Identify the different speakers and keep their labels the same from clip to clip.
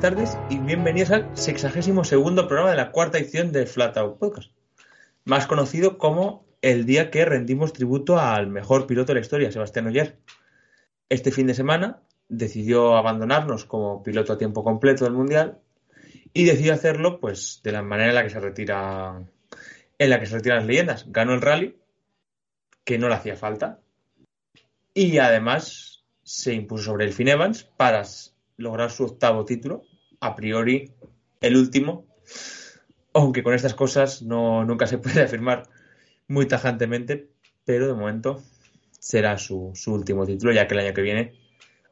Speaker 1: Tardes y bienvenidos al 62 segundo programa de la cuarta edición de Flat Out Podcast, más conocido como el día que rendimos tributo al mejor piloto de la historia, Sebastián Oyer. Este fin de semana decidió abandonarnos como piloto a tiempo completo del Mundial y decidió hacerlo pues de la manera en la que se retira en la que se retiran las leyendas. Ganó el rally, que no le hacía falta, y además se impuso sobre el Finn Evans para lograr su octavo título, a priori el último, aunque con estas cosas no, nunca se puede afirmar muy tajantemente, pero de momento será su, su, último título, ya que el año que viene,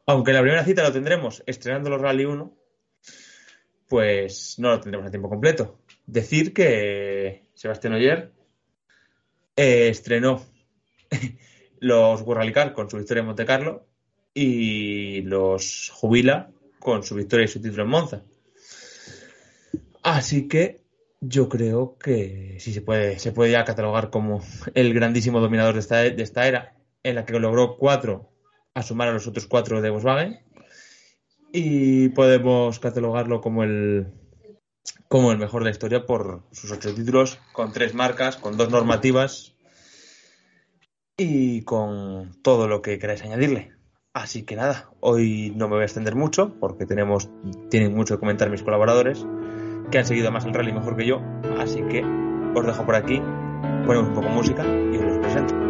Speaker 1: aunque la primera cita lo tendremos estrenando los Rally 1, pues no lo tendremos a tiempo completo. Decir que Sebastián Oyer eh, estrenó los World Rally con su victoria en Monte Carlo y los jubila con su victoria y su título en Monza. Así que yo creo que sí se puede, se puede ya catalogar como el grandísimo dominador de esta, de esta era, en la que logró cuatro a sumar a los otros cuatro de Volkswagen. Y podemos catalogarlo como el, como el mejor de la historia por sus ocho títulos, con tres marcas, con dos normativas y con todo lo que queráis añadirle. Así que nada, hoy no me voy a extender mucho porque tenemos, tienen mucho que comentar mis colaboradores que han seguido más el rally mejor que yo. Así que os dejo por aquí, ponemos un poco de música y os los presento.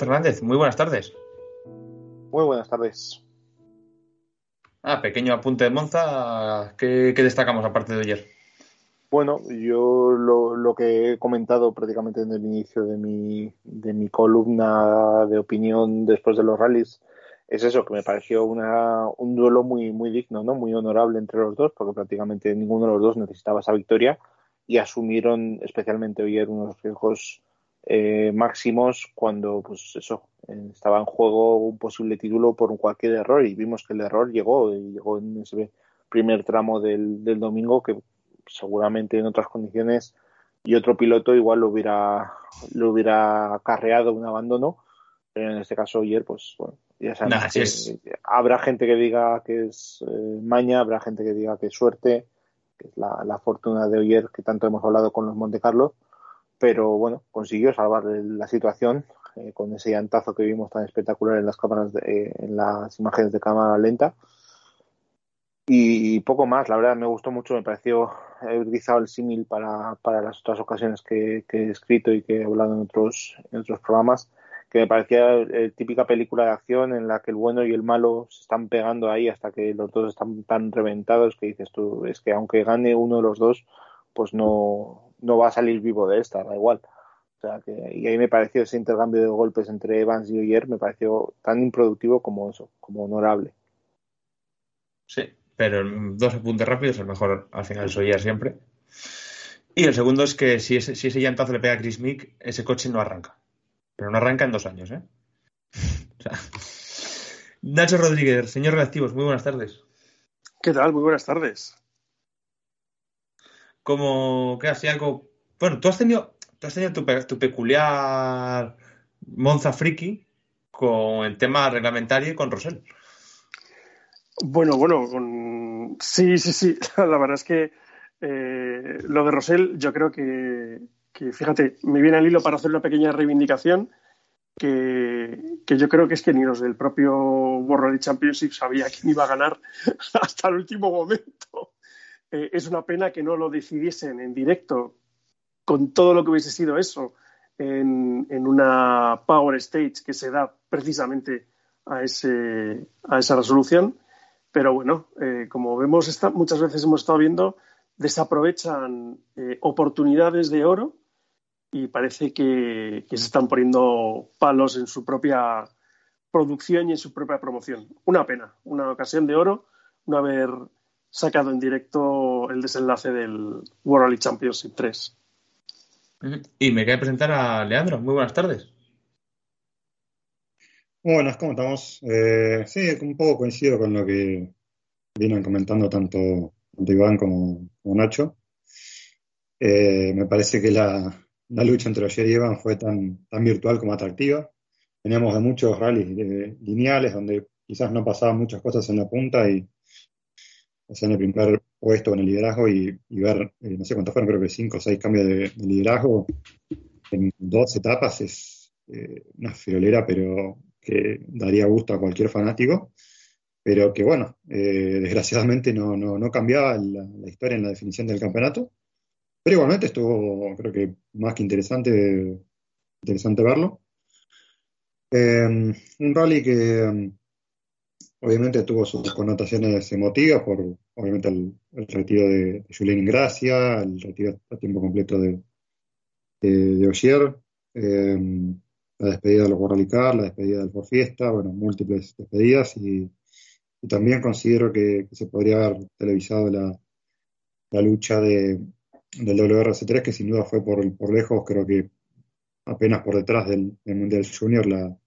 Speaker 1: Fernández, muy buenas tardes.
Speaker 2: Muy buenas tardes.
Speaker 1: Ah, pequeño apunte de Monza. ¿Qué, qué destacamos aparte de ayer?
Speaker 2: Bueno, yo lo, lo, que he comentado prácticamente en el inicio de mi, de mi columna de opinión después de los rallies es eso, que me pareció una, un duelo muy, muy digno, ¿no? muy honorable entre los dos, porque prácticamente ninguno de los dos necesitaba esa victoria y asumieron especialmente ayer unos riesgos eh, máximos cuando pues eso estaba en juego un posible título por cualquier error y vimos que el error llegó y llegó en ese primer tramo del, del domingo que seguramente en otras condiciones y otro piloto igual lo hubiera lo hubiera acarreado un abandono pero en este caso ayer pues bueno Ya sabes habrá gente que diga que es eh, maña, habrá gente que diga que es suerte, que es la, fortuna de Oyer que tanto hemos hablado con los Monte Carlo, pero bueno, consiguió salvar la situación eh, con ese llantazo que vimos tan espectacular en las cámaras, eh, en las imágenes de cámara lenta. Y, poco más, la verdad me gustó mucho, me pareció, he utilizado el símil para, para las otras ocasiones que, que, he escrito y que he hablado en otros, en otros programas que me parecía eh, típica película de acción en la que el bueno y el malo se están pegando ahí hasta que los dos están tan reventados que dices tú, es que aunque gane uno de los dos, pues no, no va a salir vivo de esta, da igual. O sea que, y ahí me pareció ese intercambio de golpes entre Evans y Oyer, me pareció tan improductivo como eso, como honorable.
Speaker 1: Sí, pero dos apuntes rápidos, el mejor al final es Oyer siempre. Y el segundo es que si ese, si ese llantazo le pega a Chris Mick, ese coche no arranca. Pero no arranca en dos años, ¿eh? Nacho Rodríguez, señor Reactivos, muy buenas tardes.
Speaker 3: ¿Qué tal? Muy buenas tardes.
Speaker 1: Como que así algo. Bueno, tú has tenido, tú has tenido tu, peculiar Monza friki con el tema reglamentario y con Rosell.
Speaker 3: Bueno, bueno, con... sí, sí, sí. La verdad es que eh, lo de Rosell yo creo que, que fíjate, me viene al hilo para hacer una pequeña reivindicación que, yo creo que es que ni los del propio World Championship sabía quién iba a ganar hasta el último momento. Eh, es una pena que no lo decidiesen en directo con todo lo que hubiese sido eso en, una Power Stage que se da precisamente a, ese, a esa resolución. Pero bueno, eh, como vemos, muchas veces hemos estado viendo, desaprovechan eh, oportunidades de oro y parece que, se están poniendo palos en su propia producción y en su propia promoción. Una pena, una ocasión de oro no haber sacado en directo el desenlace del World Rally Championship 3.
Speaker 1: Y me cae presentar a Leandro. Muy buenas tardes.
Speaker 4: Buenas, ¿cómo estamos? Eh, sí, un poco coincido con lo que vienen comentando tanto, Iván como, Nacho. Eh, me parece que la, la lucha entre Oyer y Evan fue tan, tan virtual como atractiva. Veníamos de muchos rallies eh, lineales donde quizás no pasaban muchas cosas en la punta y en el primer puesto en el liderazgo y, ver, eh, no sé cuántos fueron, creo que cinco o seis cambios de, liderazgo en dos etapas es eh, una friolera, pero que daría gusto a cualquier fanático, pero que bueno, desgraciadamente no, no, cambiaba la, historia en la definición del campeonato. Pero igualmente estuvo, creo que más que interesante, interesante verlo. Un rally que obviamente tuvo sus connotaciones emotivas por, obviamente, el, retiro de, Julien Ingracia, el retiro a tiempo completo de, de, Ogier, la despedida de los la despedida del Ford Fiesta, bueno, múltiples despedidas y, también considero que, se podría haber televisado la, la lucha de, del WRC3, que sin duda fue por, por lejos, creo que apenas por detrás del, Mundial Junior, la,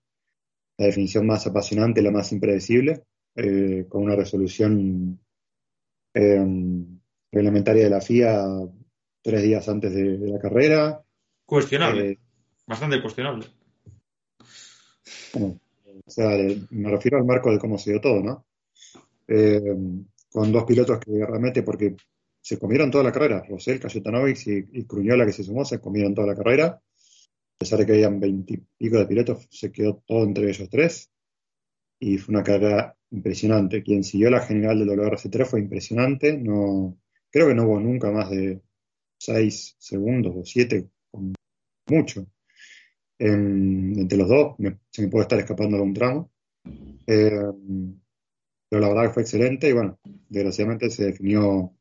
Speaker 4: definición más apasionante, la más impredecible, eh, con una resolución em, reglamentaria de la FIA tres días antes de, la carrera.
Speaker 1: Cuestionable, eh, bastante cuestionable.
Speaker 4: o sea, me refiero al marco de cómo se dio todo, ¿no? Em, con dos pilotos que realmente, porque se comieron toda la carrera. Rosell, Cayetanovic y, y Cruñola que se sumó se comieron toda la carrera. Pesar de que habían veintipico de pilotos, se quedó todo entre ellos tres. Y fue una carrera impresionante. Quien siguió la general del WRC3 fue impresionante. No, creo que no hubo nunca más de seis segundos o siete, con mucho. entre los dos se me puede estar escapando algún tramo. Eh, pero la verdad que fue excelente y bueno, desgraciadamente se definió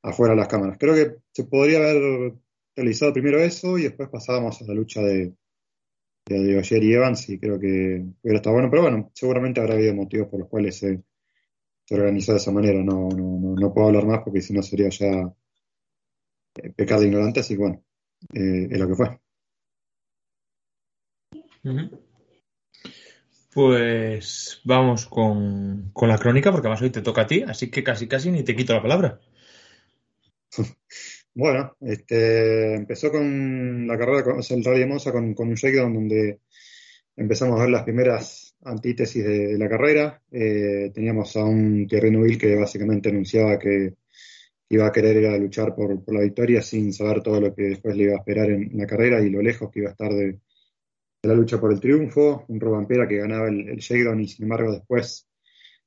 Speaker 4: afuera de las cámaras. Creo que se podría haber realizado primero eso y después pasábamos a la lucha de, de, y Evans y creo que hubiera estado bueno, pero bueno, seguramente habrá habido motivos por los cuales se, organizó de esa manera. No, no, no, puedo hablar más porque si no sería ya eh, pecado ignorante, así que bueno, eh, es lo que fue.
Speaker 1: Pues vamos con, con, la crónica, porque además hoy te toca a ti, así que casi casi ni te quito la palabra.
Speaker 4: Bueno, este, empezó con la carrera, con, el Rally de con, un shakedown donde empezamos a ver las primeras antítesis de, la carrera. Eh, teníamos a un Thierry Neuville que básicamente anunciaba que iba a querer luchar por, la victoria sin saber todo lo que después le iba a esperar en, la carrera y lo lejos que iba a estar de, la lucha por el triunfo. Un Robampera que ganaba el, el y sin embargo después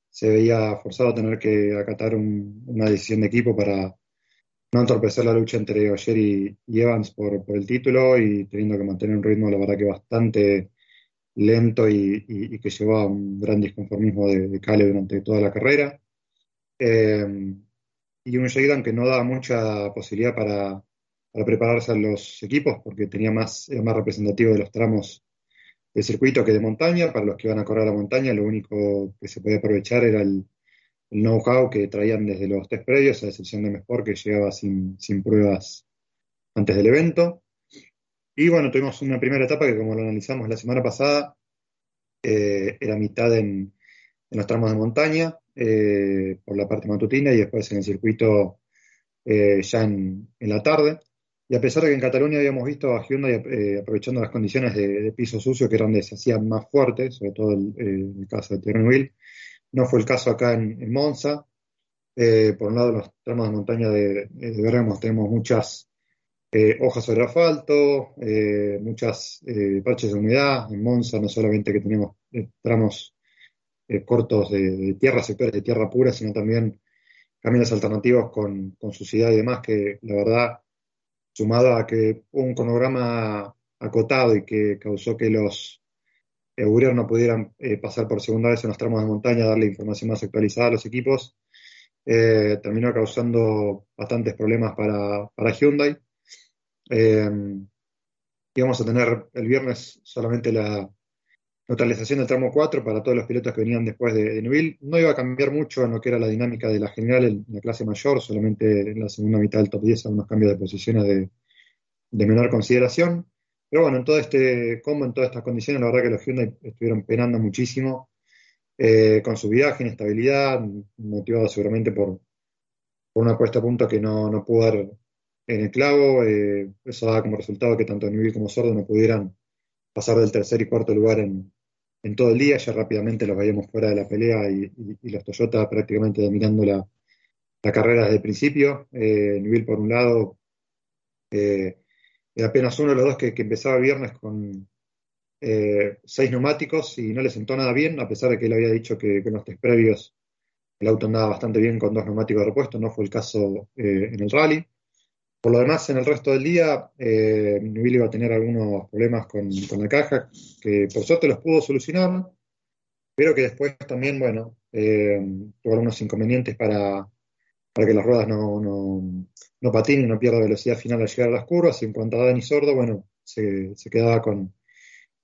Speaker 4: se veía forzado a tener que acatar una decisión de equipo para no entorpecer la lucha entre Oyer y, Evans por, el título y teniendo que mantener un ritmo, la verdad que bastante lento y, que llevó a un gran disconformismo de, de Cale durante toda la carrera. Eh, y un Sheridan que no daba mucha posibilidad para, prepararse a los equipos porque tenía más, era más representativo de los tramos de circuito que de montaña. Para los que iban a correr a la montaña, lo único que se podía aprovechar era el, know-how que traían desde los test previos, a excepción de Mesport, que llegaba sin, pruebas antes del evento. Y bueno, tuvimos una primera etapa que, como lo analizamos la semana pasada, eh, era mitad en, en, los tramos de montaña, eh, por la parte matutina y después en el circuito eh, ya en, la tarde. Y a pesar de que en Cataluña habíamos visto a Hyundai aprovechando las condiciones de, piso sucio, que eran donde se hacían más fuertes, sobre todo el, el caso de Terrenville, no fue el caso acá en, Monza. por un lado, los tramos de montaña de, de tenemos muchas hojas sobre asfalto, muchas parches de humedad. En Monza no solamente que tenemos tramos eh, cortos de, tierra, sectores de tierra pura, sino también caminos alternativos con, con suciedad y demás, que la verdad, sumado a que un cronograma acotado y que causó que los eh, no pudieran eh, pasar por segunda vez en los tramos de montaña, darle información más actualizada a los equipos, eh, terminó causando bastantes problemas para, Hyundai. íbamos a tener el viernes solamente la, neutralización del tramo 4 para todos los pilotos que venían después de, de No iba a cambiar mucho en lo que era la dinámica de la general en la clase mayor, solamente en la segunda mitad del top 10 algunos cambios de posiciones de, menor consideración. Pero bueno, en todo este combo, en todas estas condiciones, la verdad que los Hyundai estuvieron penando muchísimo eh, con su viaje, inestabilidad, motivado seguramente por, una puesta a punto que no, no pudo dar en el clavo. Eh, eso daba como resultado que tanto Newell como Sordo no pudieran pasar del tercer y cuarto lugar en, en todo el día, ya rápidamente los veíamos fuera de la pelea y, los Toyota prácticamente dominando la, carrera desde el principio. Eh, por un lado, eh, apenas uno de los dos que, empezaba viernes con eh, seis neumáticos y no le sentó nada bien, a pesar de que él había dicho que, con los test previos el auto andaba bastante bien con dos neumáticos repuestos, no fue el caso eh, en el rally. Por lo demás, en el resto del día, eh, iba a tener algunos problemas con, la caja, que por suerte los pudo solucionar, pero que después también, bueno, eh, tuvo algunos inconvenientes para, que las ruedas no, no, patinen y no pierda velocidad final al llegar a las curvas. Y en cuanto a Dani Sordo, bueno, se, quedaba con,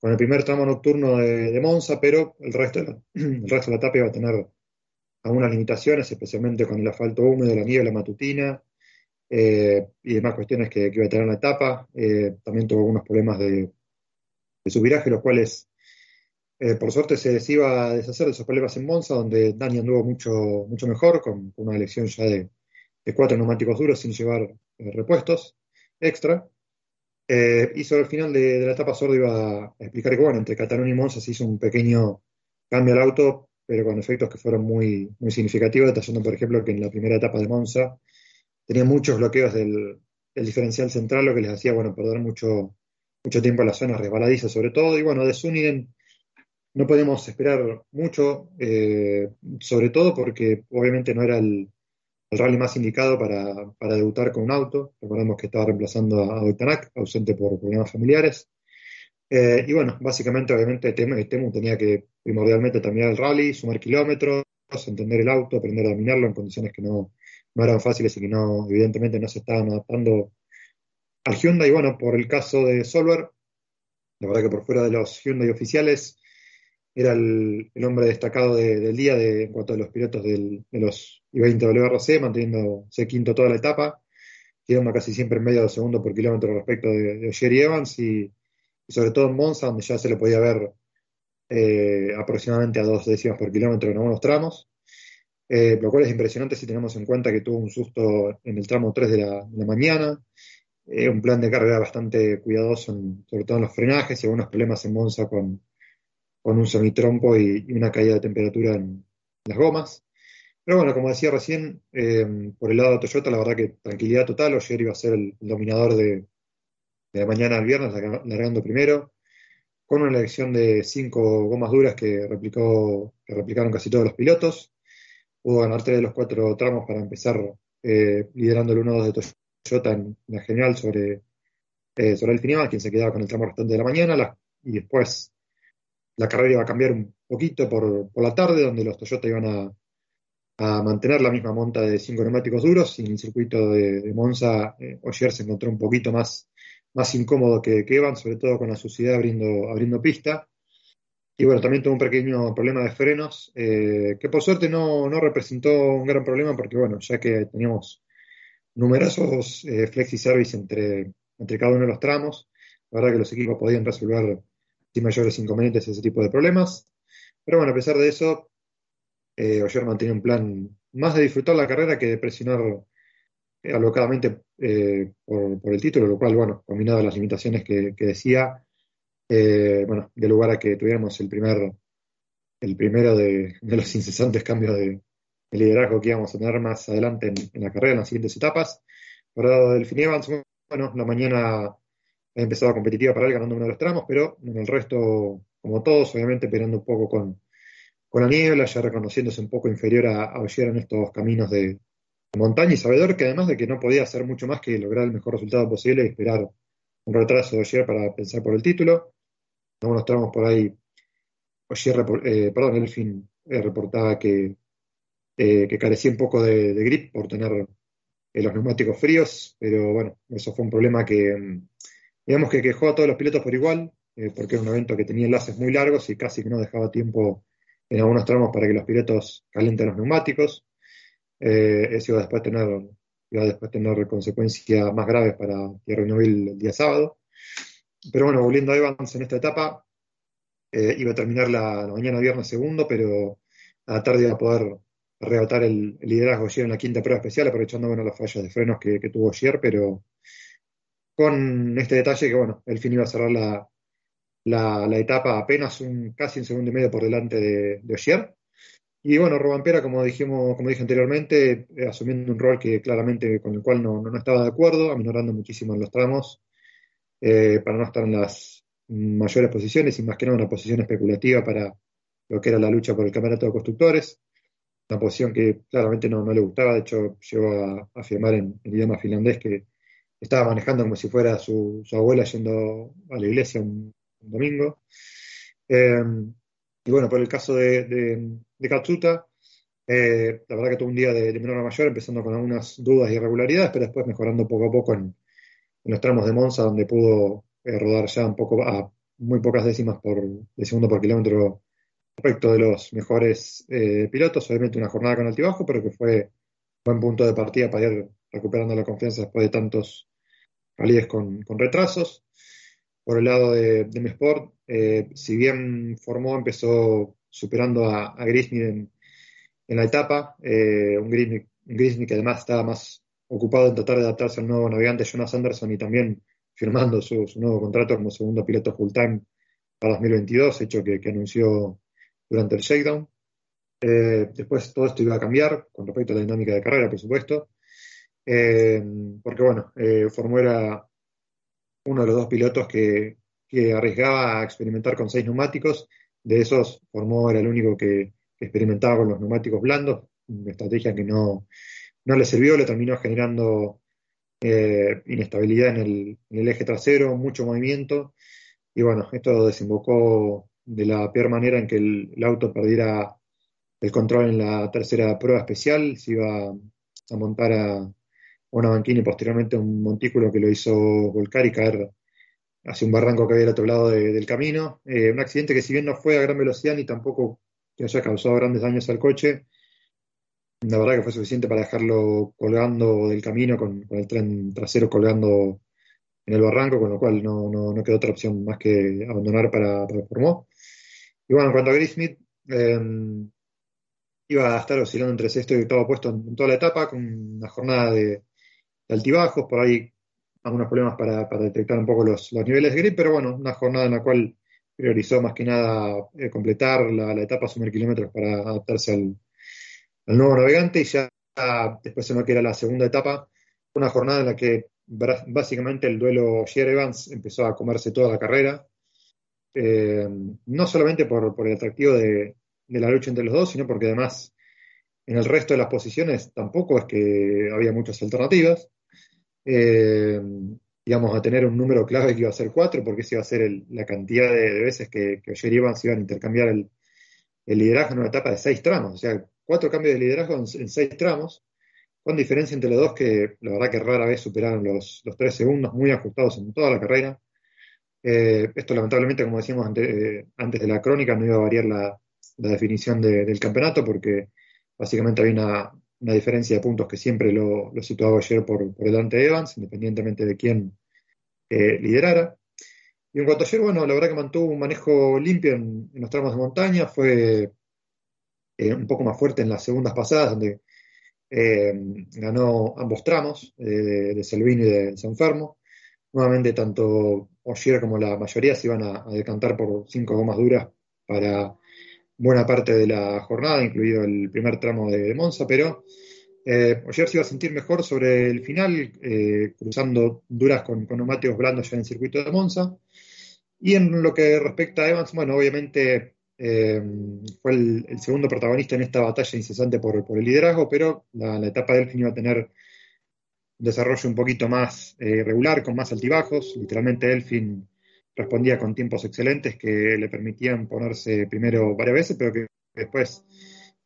Speaker 4: el primer tramo nocturno de, Monza, pero el resto, de la, el resto de la etapa iba a tener algunas limitaciones, especialmente con el asfalto húmedo, la niebla matutina eh, y demás cuestiones que, iba a tener en la etapa. Eh, también tuvo algunos problemas de, su viraje, los cuales eh, por suerte se les iba a deshacer de esos problemas en Monza, donde Dani anduvo mucho, mucho mejor, con, una elección ya de, cuatro neumáticos duros sin llevar repuestos extra. y sobre el final de, la etapa Sordo iba a explicar que, bueno, entre Cataluña y Monza se hizo un pequeño cambio al auto, pero con efectos que fueron muy, muy significativos, detallando, por ejemplo, que en la primera etapa de Monza tenía muchos bloqueos del, diferencial central, lo que les hacía, bueno, perder mucho, mucho tiempo en la zona resbaladiza sobre todo. Y bueno, de Suninen no podemos esperar mucho, eh, sobre todo porque obviamente no era el, rally más indicado para, debutar con un auto. Recordemos que estaba reemplazando a, a ausente por problemas familiares. Eh, y bueno, básicamente, obviamente, Temu, tenía que primordialmente terminar el rally, sumar kilómetros, entender el auto, aprender a dominarlo en condiciones que no, no eran fáciles y que no, evidentemente no se estaban adaptando al Hyundai. Y bueno, por el caso de Solver, la verdad que por fuera de los Hyundai oficiales, era el, hombre destacado del día de, en cuanto a los pilotos de los I-20 WRC, manteniéndose quinto toda la etapa, quedando casi siempre en medio segundo por kilómetro respecto de, de Jerry Evans y, sobre todo en Monza, donde ya se le podía ver eh, aproximadamente a dos décimas por kilómetro en algunos tramos. Eh, lo cual es impresionante si tenemos en cuenta que tuvo un susto en el tramo 3 de la, mañana, eh, un plan de carrera bastante cuidadoso, sobre todo en los frenajes y algunos problemas en Monza con, con un semitrompo y, y una caída de temperatura en las gomas. Pero bueno, como decía recién, eh, por el lado de Toyota, la verdad que tranquilidad total. Oyer iba a ser el, dominador de, de, mañana al viernes, largando primero, con una elección de cinco gomas duras que, replicó, que replicaron casi todos los pilotos. Pudo ganar tres de los cuatro tramos para empezar eh, liderando el 1-2 de Toyota en la general sobre, eh, sobre el final, quien se quedaba con el tramo restante de la mañana. Y después la carrera iba a cambiar un poquito por, por la tarde, donde los Toyota iban a mantener la misma monta de cinco neumáticos duros. Y en el circuito de, Monza, eh, se encontró un poquito más, más incómodo que, que Evan, sobre todo con la suciedad abriendo, abriendo pista. Y bueno, también tuvo un pequeño problema de frenos, eh, que por suerte no, no, representó un gran problema, porque bueno, ya que teníamos numerosos eh, flexi service entre, entre cada uno de los tramos, la verdad que los equipos podían resolver mayores inconvenientes ese tipo de problemas. Pero bueno, a pesar de eso, eh, Oyer mantiene un plan más de disfrutar la carrera que de presionar eh, alocadamente eh, por, el título, lo cual, bueno, combinado a las limitaciones que, decía, eh, bueno, de lugar a que tuviéramos el primer el primero de, los incesantes cambios de, de, liderazgo que íbamos a tener más adelante en, la carrera, en las siguientes etapas. Por el lado del Fin Evans, bueno, la mañana empezado competitiva para él ganando uno de los tramos, pero en el resto, como todos, obviamente peleando un poco con, con la niebla, ya reconociéndose un poco inferior a, a en estos caminos de, montaña y sabedor que además de que no podía hacer mucho más que lograr el mejor resultado posible y esperar un retraso de Ogier para pensar por el título. Algunos tramos por ahí, Ogier, eh, perdón, Elfin eh, reportaba que, eh, que, carecía un poco de, de grip por tener eh, los neumáticos fríos, pero bueno, eso fue un problema que, mm, digamos que quejó a todos los pilotos por igual, eh, porque era un evento que tenía enlaces muy largos y casi que no dejaba tiempo en algunos tramos para que los pilotos calienten los neumáticos. Eh, eso iba a después tener, iba a después tener consecuencias más graves para Thierry Neuville el día sábado. Pero bueno, volviendo a Evans en esta etapa, eh, iba a terminar la, mañana viernes segundo, pero a la tarde iba a poder arrebatar el, liderazgo ayer en la quinta prueba especial, aprovechando bueno, las fallas de frenos que tuvo ayer, pero con este detalle que bueno, el fin iba a cerrar la, la, etapa apenas un casi un segundo y medio por delante de, de. Y bueno, Robampera, como dijimos, como dije anteriormente, eh, asumiendo un rol que claramente con el cual no, no, no estaba de acuerdo, aminorando muchísimo en los tramos, eh, para no estar en las mayores posiciones y más que nada una posición especulativa para lo que era la lucha por el campeonato de constructores, una posición que claramente no, no le gustaba, de hecho llegó a, afirmar en, en idioma finlandés que estaba manejando como si fuera su, abuela yendo a la iglesia un, domingo. Eh, y bueno, por el caso de, de, Katsuta, eh, la verdad que tuvo un día de, menor a mayor, empezando con algunas dudas y irregularidades, pero después mejorando poco a poco en, en los tramos de Monza, donde pudo eh, rodar ya un poco a muy pocas décimas por, de segundo por kilómetro respecto de los mejores eh, pilotos. Obviamente una jornada con altibajo, pero que fue buen punto de partida para ir recuperando la confianza después de tantos rallies con, retrasos. Por el lado de, de mi sport, eh, si bien formó, empezó superando a, a en, la etapa, eh, un, Grisny, que además estaba más ocupado en tratar de adaptarse al nuevo navegante Jonas Anderson y también firmando su, nuevo contrato como segundo piloto full time para 2022, hecho que, que anunció durante el shakedown. Eh, después todo esto iba a cambiar con respecto a la dinámica de carrera, por supuesto, eh, porque bueno, eh, formó era uno de los dos pilotos que, que, arriesgaba a experimentar con seis neumáticos. De esos, Formó era el único que, experimentaba con los neumáticos blandos, una estrategia que no, no le sirvió, le terminó generando eh, inestabilidad en el, en el, eje trasero, mucho movimiento. Y bueno, esto desembocó de la peor manera en que el, el auto perdiera el control en la tercera prueba especial, se iba a montar a, una banquina y posteriormente un montículo que lo hizo volcar y caer hacia un barranco que había al otro lado de, del camino. Eh, un accidente que si bien no fue a gran velocidad ni tampoco que haya causado grandes daños al coche, la verdad que fue suficiente para dejarlo colgando del camino con, el tren trasero colgando en el barranco, con lo cual no, no, no quedó otra opción más que abandonar para, para Formó. Y bueno, en cuanto a Grismith, eh, iba a estar oscilando entre sexto y octavo puesto en toda la etapa, con una jornada de, de altibajos, por ahí algunos problemas para, para detectar un poco los, niveles de grip, pero bueno, una jornada en la cual priorizó más que nada eh, completar la, etapa sumar kilómetros para adaptarse al, nuevo navegante y ya después en lo que era la segunda etapa, una jornada en la que básicamente el duelo Sher Evans empezó a comerse toda la carrera, eh, no solamente por, el atractivo de, la lucha entre los dos, sino porque además en el resto de las posiciones tampoco es que había muchas alternativas. Eh, íbamos a tener un número clave que iba a ser cuatro, porque esa iba a ser la cantidad de, veces que, que Oyer y Evans iban a intercambiar el, liderazgo en una etapa de seis tramos, o sea, cuatro cambios de liderazgo en, seis tramos, con diferencia entre los dos que la verdad que rara vez superaron los, tres segundos, muy ajustados en toda la carrera. Eh, esto lamentablemente, como decíamos eh, antes, de la crónica, no iba a variar la, definición del campeonato porque básicamente había una, una diferencia de puntos que siempre lo, situaba ayer por, delante de Evans, independientemente de quién eh, liderara. Y en cuanto a ayer, bueno, la verdad que mantuvo un manejo limpio en, los tramos de montaña, fue eh, un poco más fuerte en las segundas pasadas, donde eh, ganó ambos tramos, de Selvini y de Sanfermo. Nuevamente, tanto Ogier como la mayoría se iban a, a decantar por cinco gomas duras para buena parte de la jornada, incluido el primer tramo de Monza, pero eh, se iba a sentir mejor sobre el final, eh, cruzando duras con, con, neumáticos blandos ya en el circuito de Monza. Y en lo que respecta a Evans, bueno, obviamente eh, fue el, segundo protagonista en esta batalla incesante por, el liderazgo, pero la, etapa de Elfin iba a tener un desarrollo un poquito más eh, regular, con más altibajos. Literalmente Elfin respondía con tiempos excelentes que le permitían ponerse primero varias veces, pero que después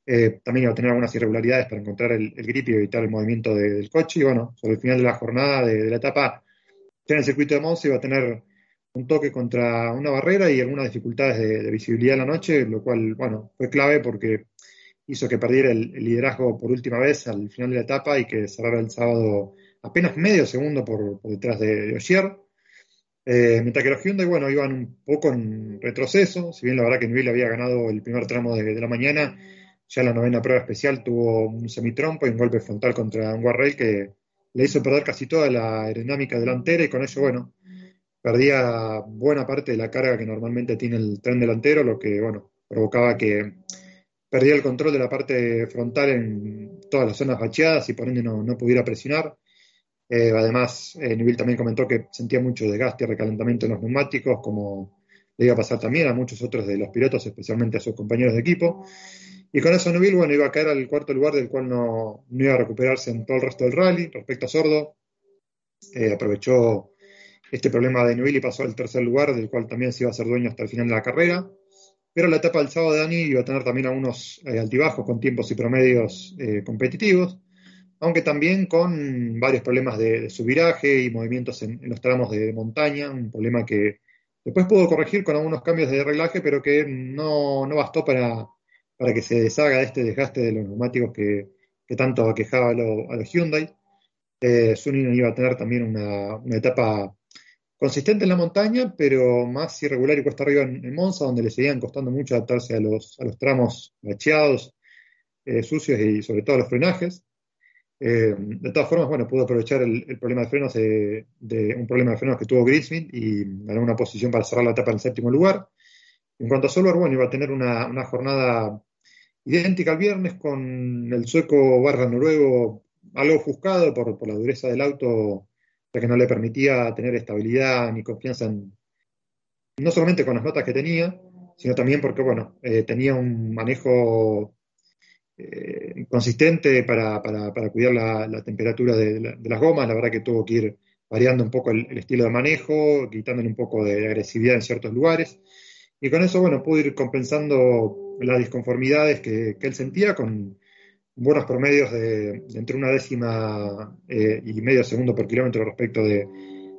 Speaker 4: eh, también iba a tener algunas irregularidades para encontrar el, grip y evitar el movimiento del coche. Y bueno, sobre el final de la jornada, de, la etapa, en el circuito de Monza iba a tener un toque contra una barrera y algunas dificultades de, visibilidad en la noche, lo cual, bueno, fue clave porque hizo que perdiera el, liderazgo por última vez al final de la etapa y que cerrara el sábado apenas medio segundo por, detrás de, de. Eh, mientras que los Hyundai, bueno, iban un poco en retroceso, si bien la verdad que Newell había ganado el primer tramo de, la mañana, ya en la novena prueba especial tuvo un semitrompo y un golpe frontal contra un guardrail que le hizo perder casi toda la aerodinámica delantera y con eso, bueno, perdía buena parte de la carga que normalmente tiene el tren delantero, lo que, bueno, provocaba que perdía el control de la parte frontal en todas las zonas bacheadas y por ende no, no pudiera presionar. Eh, además, eh, también comentó que sentía mucho desgaste y recalentamiento en los neumáticos, como le iba a pasar también a muchos otros de los pilotos, especialmente a sus compañeros de equipo. Y con eso Neville, bueno, iba a caer al cuarto lugar del cual no, iba a recuperarse en todo el resto del rally. Respecto a Sordo, eh, aprovechó este problema de Neville y pasó al tercer lugar, del cual también se iba a ser dueño hasta el final de la carrera. Pero la etapa del sábado de Dani iba a tener también algunos eh, altibajos con tiempos y promedios competitivos aunque también con varios problemas de, subiraje y movimientos en, los tramos de montaña, un problema que después pudo corregir con algunos cambios de reglaje, pero que no, bastó para, para, que se deshaga de este desgaste de los neumáticos que, tanto aquejaba a, los Hyundai. Eh, iba a tener también una, etapa consistente en la montaña, pero más irregular y cuesta arriba en, Monza, donde le seguían costando mucho adaptarse a los, a los tramos bacheados, eh, sucios y sobre todo a los frenajes. Eh, de todas formas, bueno, pudo aprovechar el, problema de frenos de, un problema de frenos que tuvo Grisfield y ganó una posición para cerrar la etapa en el séptimo lugar. En cuanto a Solver, bueno, iba a tener una, jornada idéntica al viernes con el sueco barra noruego algo ofuscado por, la dureza del auto, ya que no le permitía tener estabilidad ni confianza en, no solamente con las notas que tenía, sino también porque, bueno, eh, tenía un manejo eh, consistente para, cuidar la, temperatura de, las gomas. La verdad que tuvo que ir variando un poco el, estilo de manejo, quitándole un poco de agresividad en ciertos lugares. Y con eso, bueno, pudo ir compensando las disconformidades que, él sentía con buenos promedios de, entre una décima eh, y medio segundo por kilómetro respecto de,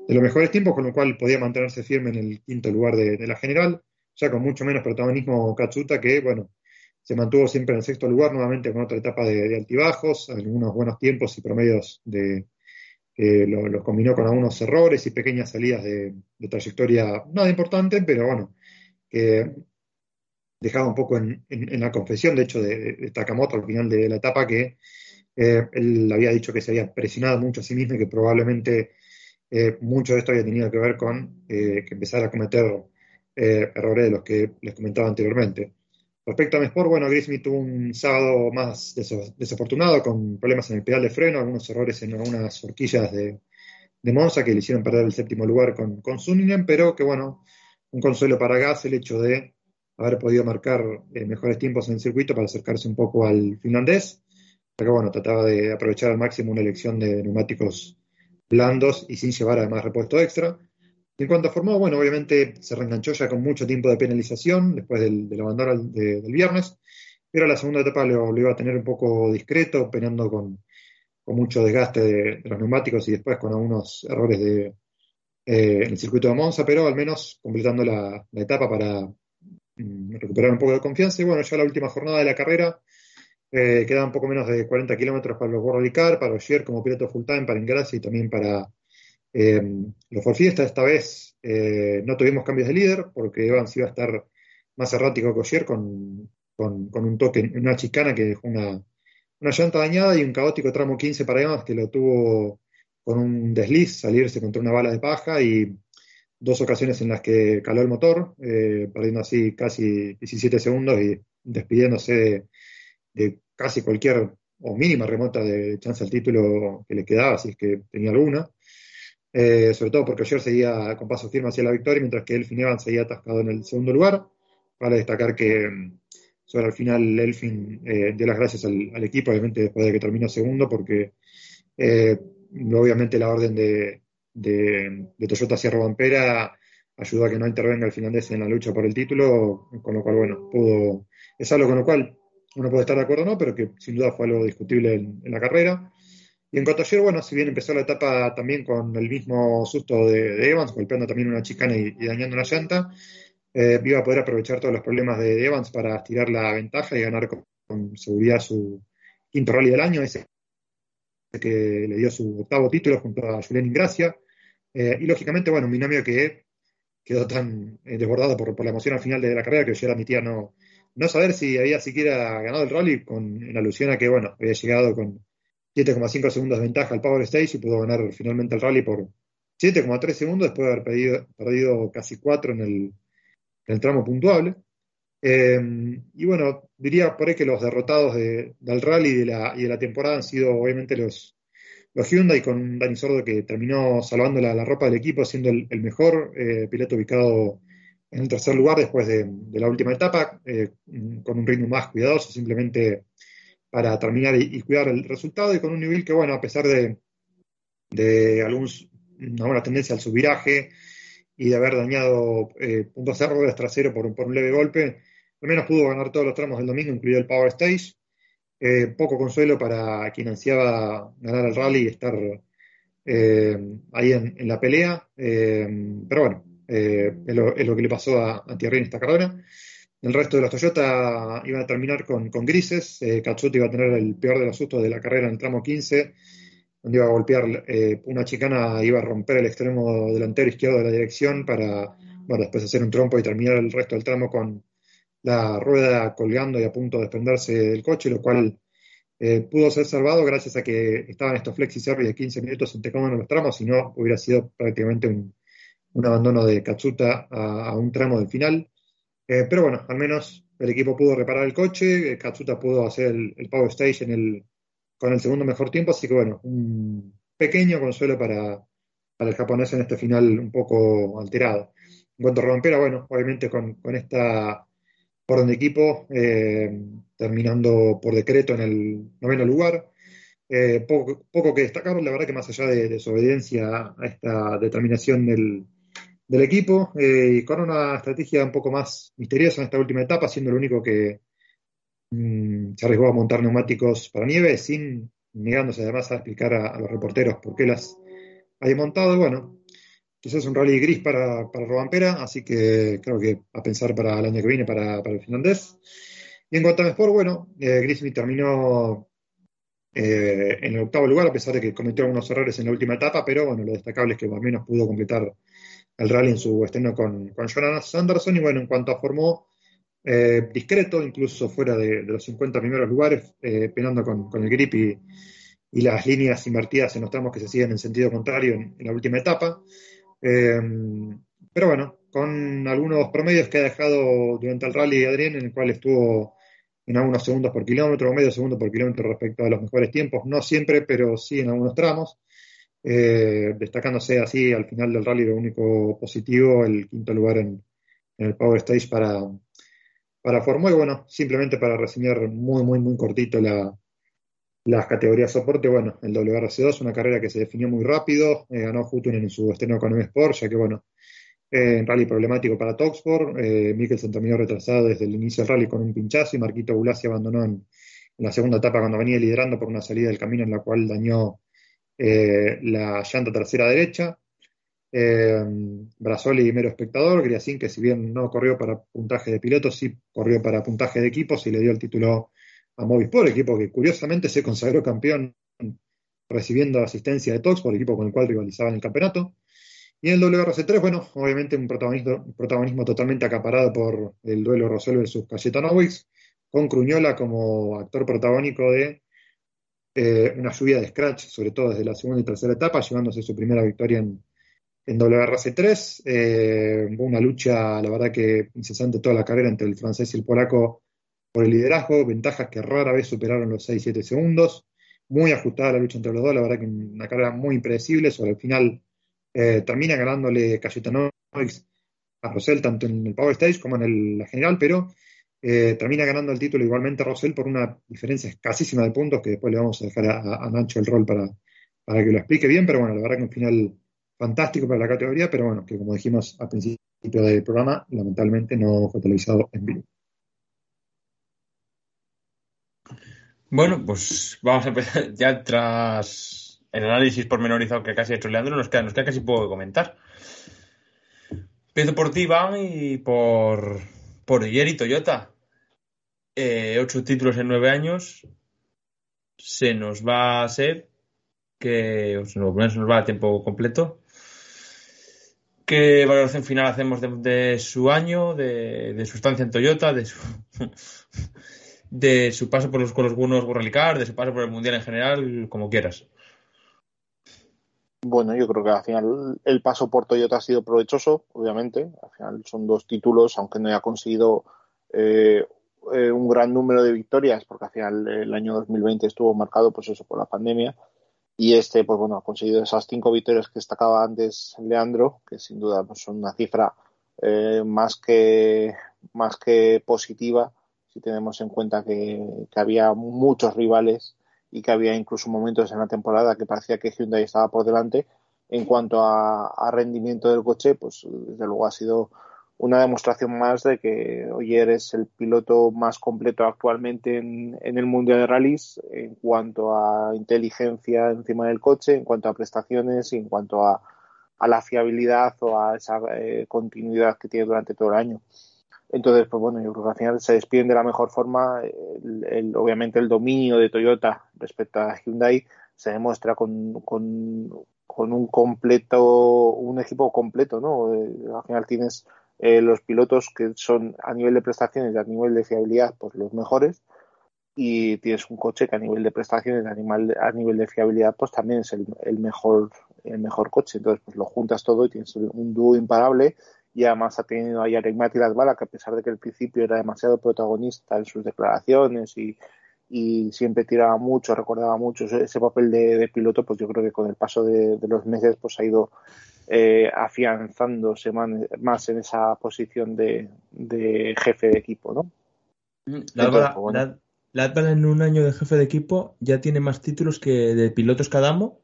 Speaker 4: los mejores tiempos, con lo cual podía mantenerse firme en el quinto lugar de, la general, ya con mucho menos protagonismo Katsuta, que, bueno, se mantuvo siempre en el sexto lugar, nuevamente con otra etapa de, altibajos, algunos buenos tiempos y promedios de los combinó con algunos errores y pequeñas salidas de, trayectoria nada importante, pero bueno, que dejaba un poco en, la confesión, de hecho, de, Takamoto al final de la etapa, que eh, él había dicho que se había presionado mucho a sí mismo y que probablemente eh, mucho de esto había tenido que ver con eh, que empezara a cometer errores de los que les comentaba anteriormente. Respecto a Mesport, bueno, Grismy tuvo un sábado más desafortunado con problemas en el pedal de freno, algunos errores en algunas horquillas de, de Monza que le hicieron perder el séptimo lugar con, con pero que bueno, un consuelo para Gas el hecho de haber podido marcar eh, mejores tiempos en el circuito para acercarse un poco al finlandés, pero bueno, trataba de aprovechar al máximo una elección de neumáticos blandos y sin llevar además repuesto extra. En cuanto a formado, bueno, obviamente se reenganchó ya con mucho tiempo de penalización después del, abandono del viernes, pero la segunda etapa lo, iba a tener un poco discreto, peleando con, mucho desgaste de, los neumáticos y después con algunos errores de, eh, en el circuito de Monza, pero al menos completando la, etapa para mm, recuperar un poco de confianza. Y bueno, ya la última jornada de la carrera eh, un poco menos de 40 kilómetros para los World Car, para Ogier como piloto full time, para Ingrassi y también para eh, los For Fiesta esta vez eh, no tuvimos cambios de líder porque Evans iba a estar más errático que ayer con, un toque, una chicana que dejó una, una llanta dañada y un caótico tramo 15 para Evans que lo tuvo con un desliz, salirse contra una bala de paja y dos ocasiones en las que caló el motor, eh, perdiendo así casi 17 segundos y despidiéndose de, casi cualquier o mínima remota de chance al título que le quedaba, si es que tenía alguna. Eh, sobre todo porque ayer seguía con paso firme hacia la victoria, mientras que Elfin Evans seguía atascado en el segundo lugar. Vale destacar que mm, sobre el final Elfin eh, dio las gracias al, equipo, obviamente después de que terminó segundo, porque eh, obviamente la orden de, de, de Toyota Sierra Vampera ayudó a que no intervenga el finlandés en la lucha por el título, con lo cual, bueno, pudo, es algo con lo cual uno puede estar de acuerdo o no, pero que sin duda fue algo discutible en la carrera. Y en cuanto ayer, bueno, si bien empezó la etapa también con el mismo susto de, Evans, golpeando también una chicana y, dañando una llanta, eh, iba a poder aprovechar todos los problemas de, Evans para estirar la ventaja y ganar con, seguridad su quinto rally del año, ese que le dio su octavo título junto a Julián Ingracia. Eh, y lógicamente, bueno, un binomio que quedó tan eh, desbordado por, la emoción al final de la carrera que ayer admitía no, no saber si había siquiera ganado el rally, en alusión a que, bueno, había llegado con 7,5 segundos de ventaja al Power Stage y pudo ganar finalmente el rally por 7,3 segundos después de haber perdido, casi 4 en el, tramo puntuable. Em, y bueno, diría por ahí que los derrotados del rally y de, la, temporada han sido obviamente los, los Hyundai con Dani Sordo que terminó salvando la, ropa del equipo, siendo el, mejor eh, piloto ubicado en el tercer lugar después de, la última etapa, eh, con un ritmo más cuidadoso, simplemente para terminar y, cuidar el resultado y con un nivel que, bueno, a pesar de, de algún, una tendencia al subviraje y de haber dañado eh, puntos errores trasero por, por, un leve golpe, al menos pudo ganar todos los tramos del domingo, incluido el Power Stage. Eh, poco consuelo para quien ansiaba ganar el rally y estar eh, ahí en, la pelea, pero bueno, es lo, es, lo, que le pasó a, a en esta carrera. El resto de los Toyota iban a terminar con, grises. Eh, Katsuta iba a tener el peor de los sustos de la carrera en el tramo 15, donde iba a golpear eh, una chicana, iba a romper el extremo delantero izquierdo de la dirección para, bueno, después hacer un trompo y terminar el resto del tramo con la rueda colgando y a punto de desprenderse del coche, lo cual eh, pudo ser salvado gracias a que estaban estos flexi service de 15 minutos entre cada uno los tramos, si no hubiera sido prácticamente un, abandono de Katsuta a un tramo del final. Eh, pero bueno, al menos el equipo pudo reparar el coche, eh, Katsuta pudo hacer el, Power Stage en el, con el segundo mejor tiempo, así que bueno, un pequeño consuelo para, el japonés en este final un poco alterado. En cuanto a Rompera, bueno, obviamente con, esta orden de equipo, eh, terminando por decreto en el noveno lugar. poco, poco, que destacar, la verdad que más allá de, de su obediencia a esta determinación del, del equipo eh, y con una estrategia un poco más misteriosa en esta última etapa, siendo el único que mm, se arriesgó a montar neumáticos para nieve, sin negándose además a explicar a, los reporteros por qué las hay montado. Bueno, quizás un rally gris para, para Robampera, así que creo que a pensar para el año que viene para, el finlandés. Y en cuanto a Sport, bueno, eh, terminó eh, en el octavo lugar, a pesar de que cometió algunos errores en la última etapa, pero bueno, lo destacable es que al menos pudo completar el rally en su estreno con, con Jonas Sanderson. Y bueno, en cuanto a formó, eh, discreto, incluso fuera de, los 50 primeros lugares, eh, penando con, el grip y, las líneas invertidas en los tramos que se siguen en sentido contrario en, la última etapa. Eh, pero bueno, con algunos promedios que ha dejado durante el rally Adrián, en el cual estuvo en algunos segundos por kilómetro o medio segundo por kilómetro respecto a los mejores tiempos, no siempre, pero sí en algunos tramos, eh, destacándose así al final del rally lo único positivo, el quinto lugar en, el Power Stage para, para Fórmula. Y bueno, simplemente para reseñar muy, muy, muy cortito la, las categorías soporte, bueno, el WRC2, una carrera que se definió muy rápido, eh, ganó Hutun en su estreno con Sport, ya que bueno, eh, en rally problemático para Toxport, eh, Mikkelsen terminó retrasado desde el inicio del rally con un pinchazo y Marquito Bulasi abandonó en, la segunda etapa cuando venía liderando por una salida del camino en la cual dañó eh, la llanta trasera derecha. Eh, Brasoli mero espectador, Griacín que si bien no corrió para puntaje de pilotos, sí corrió para puntaje de equipos y le dio el título a Movisport, equipo que curiosamente se consagró campeón recibiendo asistencia de Tox, por el equipo con el cual rivalizaba en el campeonato. Y en el WRC3, bueno, obviamente un protagonismo, totalmente acaparado por el duelo Rosell versus Cayetanovics, con Cruñola como actor protagónico de eh, una lluvia de scratch, sobre todo desde la segunda y tercera etapa, llevándose su primera victoria en, en WRC3. Eh, una lucha, la verdad que incesante toda la carrera entre el francés y el polaco por el liderazgo, ventajas que rara vez superaron los 6-7 segundos, muy ajustada la lucha entre los dos, la verdad que una carrera muy impredecible, sobre el final eh, termina ganándole Cayetanovics a Rosell tanto en el Power Stage como en la general, pero eh, termina ganando el título igualmente Rosell por una diferencia escasísima de puntos que después le vamos a dejar a, Nacho el rol para, para que lo explique bien, pero bueno, la verdad que un final fantástico para la categoría, pero bueno, que como dijimos al principio del programa, lamentablemente no fue televisado en vivo.
Speaker 1: Bueno, pues vamos a empezar ya tras el análisis pormenorizado que casi ha hecho Leandro, nos queda, nos queda casi poco que comentar. Empiezo por ti, Van, y por, por y Toyota. Eh, ocho títulos en nueve años. Se nos va a ser que, se nos va a tiempo completo. ¿Qué valoración final hacemos de, su año, de, de, su estancia en Toyota, de su, de su paso por los, con buenos Car, de su paso por el Mundial en general, como quieras.
Speaker 2: Bueno, yo creo que al final el paso por Toyota ha sido provechoso, obviamente. Al final son dos títulos, aunque no haya conseguido eh, eh, un gran número de victorias, porque al final el año 2020 estuvo marcado, pues eso, por la pandemia. Y este, pues bueno, ha conseguido esas cinco victorias que destacaba antes Leandro, que sin duda pues, son una cifra eh, más que más que positiva si tenemos en cuenta que, había muchos rivales y que había incluso momentos en la temporada que parecía que Hyundai estaba por delante. En cuanto a, rendimiento del coche, pues desde luego ha sido una demostración más de que Oyer es el piloto más completo actualmente en, el Mundial de Rallys en cuanto a inteligencia encima del coche, en cuanto a prestaciones y en cuanto a, la fiabilidad o a esa eh, continuidad que tiene durante todo el año. Entonces, pues bueno, yo creo que al final se despiden de la mejor forma. Obviamente el dominio de Toyota respecto a Hyundai se demuestra con, con, un completo, un equipo completo, ¿no? Eh, al final tienes eh, los pilotos que son a nivel de prestaciones y a nivel de fiabilidad, pues los mejores. Y tienes un coche que a nivel de prestaciones, a nivel, a nivel de fiabilidad, pues también es el, el mejor, el mejor coche. Entonces, pues lo juntas todo y tienes un dúo imparable y además ha tenido ahí a Mati Lasbala, que a pesar de que al principio era demasiado protagonista en sus declaraciones y, siempre tiraba mucho, recordaba mucho ese papel de, piloto, pues yo creo que con el paso de, los meses pues ha ido eh, afianzándose más en esa posición de, jefe de equipo, ¿no?
Speaker 1: Mm, la, pues, en un año de jefe de equipo ya tiene más títulos que de pilotos cada Adamo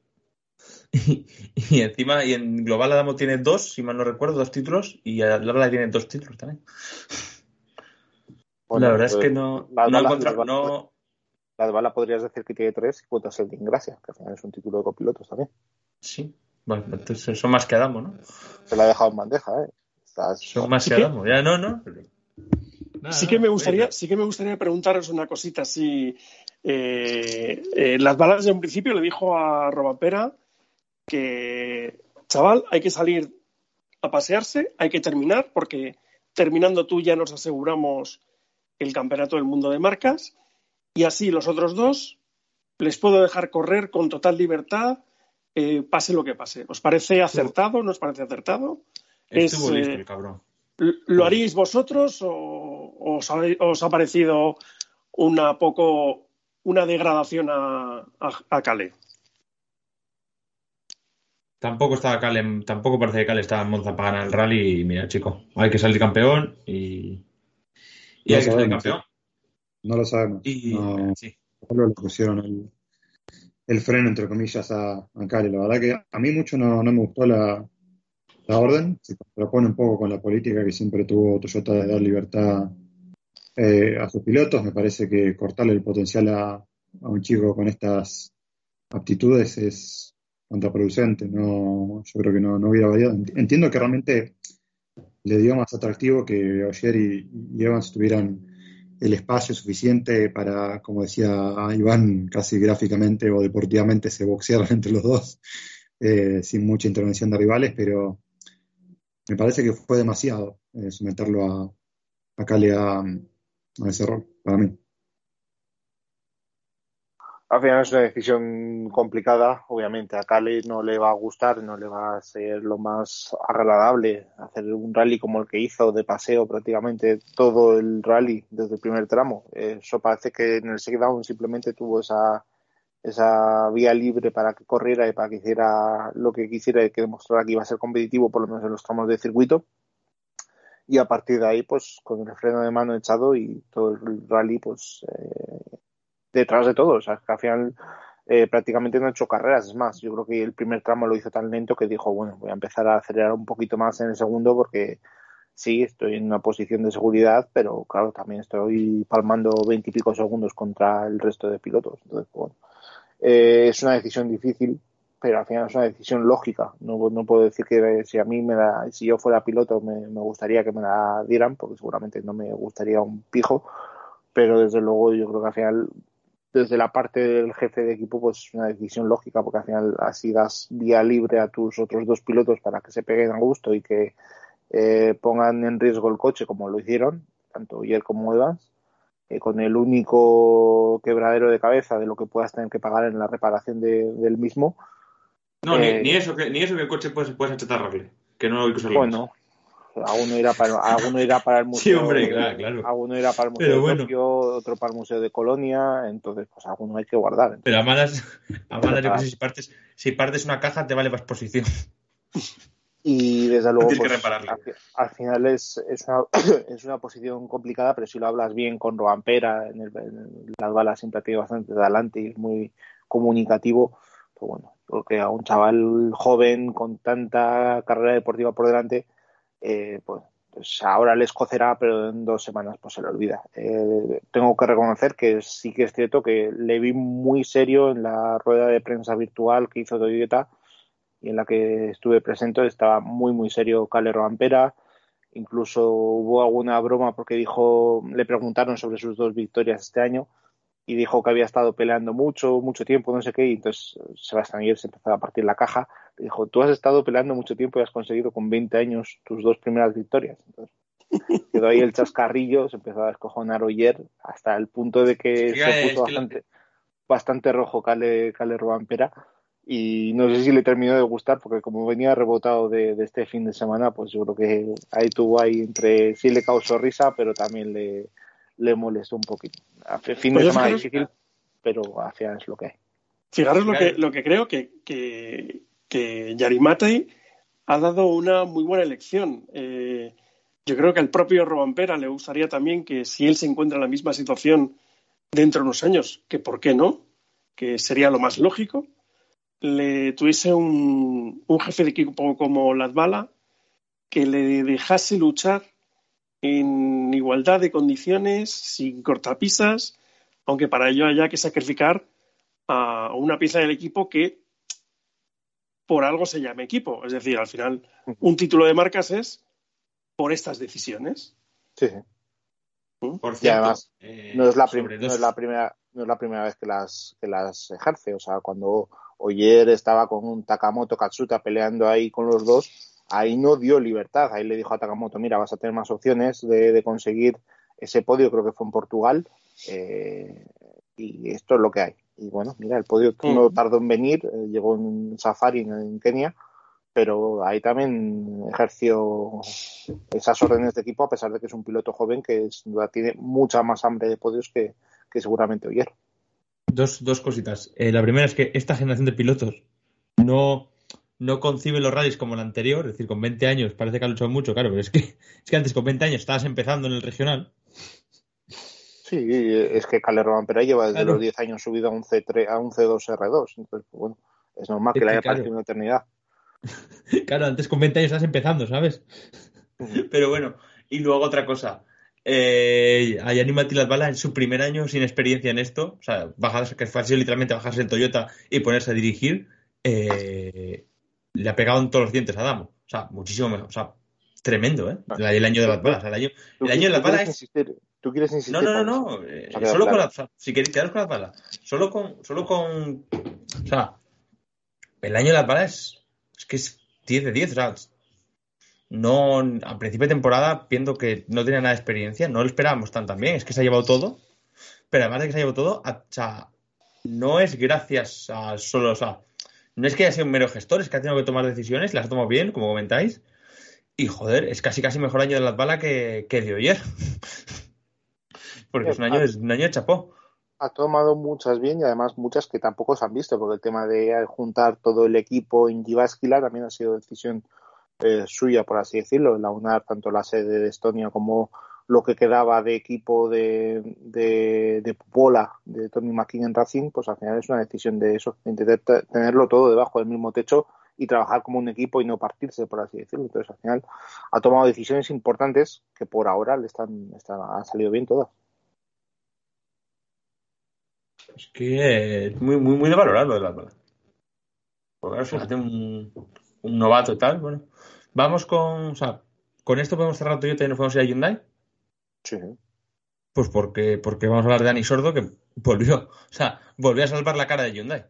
Speaker 1: Y, encima, y en global Adamo tiene dos, si mal no recuerdo, dos títulos, y Lara tiene dos títulos también. la verdad es que no, no,
Speaker 2: no... La bala podrías decir que tiene tres y cuotas el de Ingracia, que al final es un título de copilotos también.
Speaker 1: Sí, bueno, entonces son más que Adamo, ¿no?
Speaker 2: Se la ha dejado en bandeja, ¿eh?
Speaker 1: Son más que Adamo, ya no, ¿no?
Speaker 3: sí que me gustaría, sí que me gustaría preguntaros una cosita. Si eh, eh, las balas de un principio le dijo a Robapera que, chaval, hay que salir a pasearse, hay que terminar, porque terminando tú ya nos aseguramos el campeonato del mundo de marcas, y así los otros dos les puedo dejar correr con total libertad, eh, pase lo que pase. ¿Os parece acertado? ¿No os parece acertado?
Speaker 1: Estuvo listo eh, el cabrón.
Speaker 3: ¿Lo haríais vosotros o os ha, os ha parecido una poco una degradación a, a, a Cale?
Speaker 1: Tampoco estaba Cale, tampoco parece que Cale estaba en Monza para ganar el rally y mira, chico, hay que salir campeón y, hay que salir campeón.
Speaker 4: No lo sabemos.
Speaker 1: Y
Speaker 4: No,
Speaker 1: sí.
Speaker 4: solo le pusieron el, el freno, entre comillas, a, a Cali. La verdad que a mí mucho no, no me gustó la, la orden. Se propone un poco con la política que siempre tuvo Toyota de dar libertad eh, a sus pilotos. Me parece que cortarle el potencial a, a un chico con estas aptitudes es contraproducente. No, yo creo que no, no hubiera variado. Ent- Entiendo que realmente le dio más atractivo que Ogier y, y Evans tuvieran el espacio suficiente para, como decía Iván, casi gráficamente o deportivamente se boxearan entre los dos, eh, sin mucha intervención de rivales, pero me parece que fue demasiado eh, someterlo a, a Cali a, a ese rol, para mí.
Speaker 2: Al final es una decisión complicada, obviamente a Cali no le va a gustar, no le va a ser lo más agradable hacer un rally como el que hizo de paseo prácticamente todo el rally desde el primer tramo. Eso parece que en el shakedown simplemente tuvo esa, esa vía libre para que corriera y para que hiciera lo que quisiera y que demostrara que iba a ser competitivo por lo menos en los tramos de circuito. Y a partir de ahí, pues con el freno de mano echado y todo el rally, pues eh, detrás de todo. O sea, que al final eh, prácticamente no ha hecho carreras. Es más, yo creo que el primer tramo lo hizo tan lento que dijo, bueno, voy a empezar a acelerar un poquito más en el segundo porque sí, estoy en una posición de seguridad, pero claro, también estoy palmando veintipico segundos contra el resto de pilotos. Entonces, bueno, eh, es una decisión difícil, pero al final es una decisión lógica. No, no puedo decir que si a mí me la, si yo fuera piloto me, me gustaría que me la dieran, porque seguramente no me gustaría un pijo, pero desde luego yo creo que al final desde la parte del jefe de equipo, pues es una decisión lógica, porque al final así das vía libre a tus otros dos pilotos para que se peguen a gusto y que eh, pongan en riesgo el coche como lo hicieron, tanto Oyer como Evans, eh, con el único quebradero de cabeza de lo que puedas tener que pagar en la reparación de, del mismo.
Speaker 1: No,
Speaker 2: Eh,
Speaker 1: ni, ni eso que, ni eso que el coche puedes, puedes achatarrarle, que no hay que usarlo
Speaker 2: Bueno, alguno irá para, alguno irá para el
Speaker 1: Sí,
Speaker 2: museo.
Speaker 1: hombre, claro, claro.
Speaker 2: Alguno irá para el museo
Speaker 1: Pero
Speaker 2: de
Speaker 1: bueno.
Speaker 2: Tokio, otro para el museo de Colonia, entonces pues alguno hay que guardar.
Speaker 1: Pero a malas, a malas yo que sé, si partes, si partes una caja te vale para exposición.
Speaker 2: Y desde luego,
Speaker 1: que
Speaker 2: pues, al, al final es, es, una, es una posición complicada, pero si lo hablas bien con Roampera, en, el, en las balas siempre ha tenido bastante de adelante y es muy comunicativo, pues bueno, creo que a un chaval joven con tanta carrera deportiva por delante, eh, pues, pues ahora les cocerá, pero en dos semanas pues se le olvida. Eh, tengo que reconocer que sí que es cierto que le vi muy serio en la rueda de prensa virtual que hizo Toyota y en la que estuve presente. Estaba muy muy serio Calero Ampera incluso hubo alguna broma porque dijo le preguntaron sobre sus dos victorias este año y dijo que había estado peleando mucho mucho tiempo no sé qué y entonces Sebastián Ayer se empezó a partir la caja. Dijo tú has estado peleando mucho tiempo y has conseguido con 20 años tus dos primeras victorias entonces quedó ahí el chascarrillo se empezó a descojonar Oyer hasta el punto de que
Speaker 1: Sí,
Speaker 2: se puso
Speaker 1: que la-
Speaker 2: bastante bastante rojo Cale, Cale Robampera y no sé si le terminó de gustar porque como venía rebotado de, de este fin de semana pues yo creo que ahí tuvo ahí entre sí le causó risa pero también le, le molestó un poquito Hace fin
Speaker 3: Pues
Speaker 2: de semana difícil pero final es lo que hay.
Speaker 3: Fijaros lo que, lo que creo que, que, que Yarimate ha dado una muy buena elección. Eh, yo creo que al propio Robampera le gustaría también que si él se encuentra en la misma situación dentro de unos años, que por qué no, que sería lo más lógico, le tuviese un, un jefe de equipo como Latvala que le dejase luchar en igualdad de condiciones, sin cortapisas, aunque para ello haya que sacrificar a una pieza del equipo que por algo se llame equipo. Es decir, al final, un título de marcas es por estas decisiones.
Speaker 2: sí, sí.
Speaker 1: Por
Speaker 2: y además
Speaker 1: eh,
Speaker 2: no es la, no es la primera no es la primera vez que las que las ejerce o sea cuando Oyer estaba con un Takamoto Katsuta peleando ahí con los dos ahí no dio libertad ahí le dijo a Takamoto mira vas a tener más opciones de, de conseguir ese podio creo que fue en Portugal eh, y esto es lo que hay y bueno mira el podio no tardó en venir eh, llegó en un safari en, en Kenia pero ahí también ejerció esas órdenes de equipo a pesar de que es un piloto joven que tiene mucha más hambre de podios que, seguramente Oyer.
Speaker 1: Dos, dos cositas. Eh, la primera es que esta generación de pilotos no, no concibe los rallies como la anterior, es decir, con 20 años parece que ha luchado mucho, claro, pero es que, es que antes con 20 años estabas empezando en el regional.
Speaker 2: Sí, es que Calderón Pera lleva desde los 10 años subido a un, C3, a un C2 R2, entonces, pues, bueno, es normal que, le haya parecido una eternidad.
Speaker 1: claro, antes con 20 años estás empezando, ¿sabes? Pero bueno, y luego otra cosa. Eh, a Yanni Bala en su primer año sin experiencia en esto, o sea, bajarse, que fue literalmente bajarse el Toyota y ponerse a dirigir, eh, le ha pegado en todos los dientes a Damo. O sea, muchísimo mejor. O sea, tremendo, ¿eh? El, año de las balas. El año, el año de las balas es.
Speaker 2: ¿Tú quieres insistir?
Speaker 1: No, no, no, no. Eh, solo con la, si queréis quedaros con las balas. Solo con, solo con. O sea, el año de las balas es es que es 10 de 10. O sea, no, a principio de temporada, viendo que no tenía nada de experiencia, no lo esperábamos tan bien. Es que se ha llevado todo. Pero además de que se ha llevado todo, o sea, no es gracias a solo, o sea, no es que haya sido un mero gestor, es que ha tenido que tomar decisiones, las ha tomado bien, como comentáis. Y joder, es casi casi mejor año de las balas que, que de ayer. Porque es un año, un año de chapó
Speaker 2: ha tomado muchas bien y además muchas que tampoco se han visto, porque el tema de juntar todo el equipo en Jyväskylä también ha sido decisión eh, suya, por así decirlo, la UNAR, tanto la sede de Estonia como lo que quedaba de equipo de, de, de Pupola, de Tony McKean en Racing, pues al final es una decisión de eso, intentar tenerlo todo debajo del mismo techo y trabajar como un equipo y no partirse, por así decirlo. Entonces, al final ha tomado decisiones importantes que por ahora le están, están han salido bien todas.
Speaker 1: Es que es muy, muy, muy de valorar lo de las balas. Porque un, novato y tal, bueno. Vamos con, o sea, con esto podemos cerrar Toyota y nos podemos ir a Hyundai.
Speaker 2: Sí.
Speaker 1: Pues porque, porque vamos a hablar de Dani Sordo que volvió, o sea, volvió a salvar la cara de Hyundai.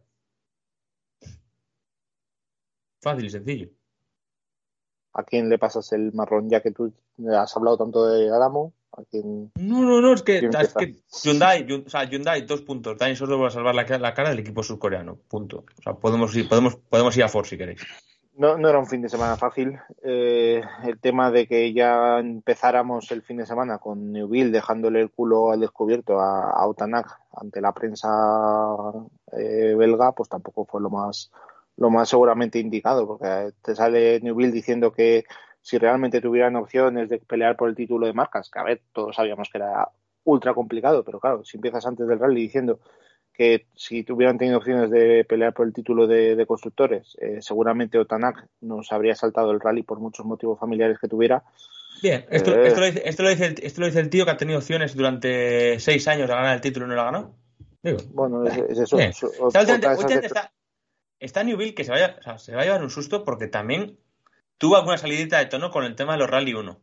Speaker 1: Fácil y sencillo.
Speaker 2: ¿A quién le pasas el marrón ya que tú has hablado tanto de Adamo?
Speaker 1: No, no, no, es que, es que Hyundai, o sea, Hyundai, dos puntos. Dani Sordo va a salvar la, la, cara del equipo surcoreano, punto. O sea, podemos ir, podemos, podemos ir a Ford si queréis.
Speaker 2: No, no era un fin de semana fácil. Eh, el tema de que ya empezáramos el fin de semana con Newville dejándole el culo al descubierto a, a ante la prensa eh, belga, pues tampoco fue lo más lo más seguramente indicado, porque te sale Newville diciendo que si realmente tuvieran opciones de pelear por el título de marcas, que a ver, todos sabíamos que era ultra complicado, pero claro, si empiezas antes del rally diciendo que si tuvieran tenido opciones de pelear por el título de, constructores, eh, seguramente Otanak nos habría saltado el rally por muchos motivos familiares que tuviera.
Speaker 1: Bien, esto, eh, esto, lo dice, esto, lo dice, el, esto lo dice el tío que ha tenido opciones durante seis años a ganar el título y no lo ha ganado.
Speaker 2: bueno, es, eso.
Speaker 1: está, está, Newville que se vaya, o sea, se va a llevar un susto porque también tuvo alguna salidita de tono con el tema de los Rally 1.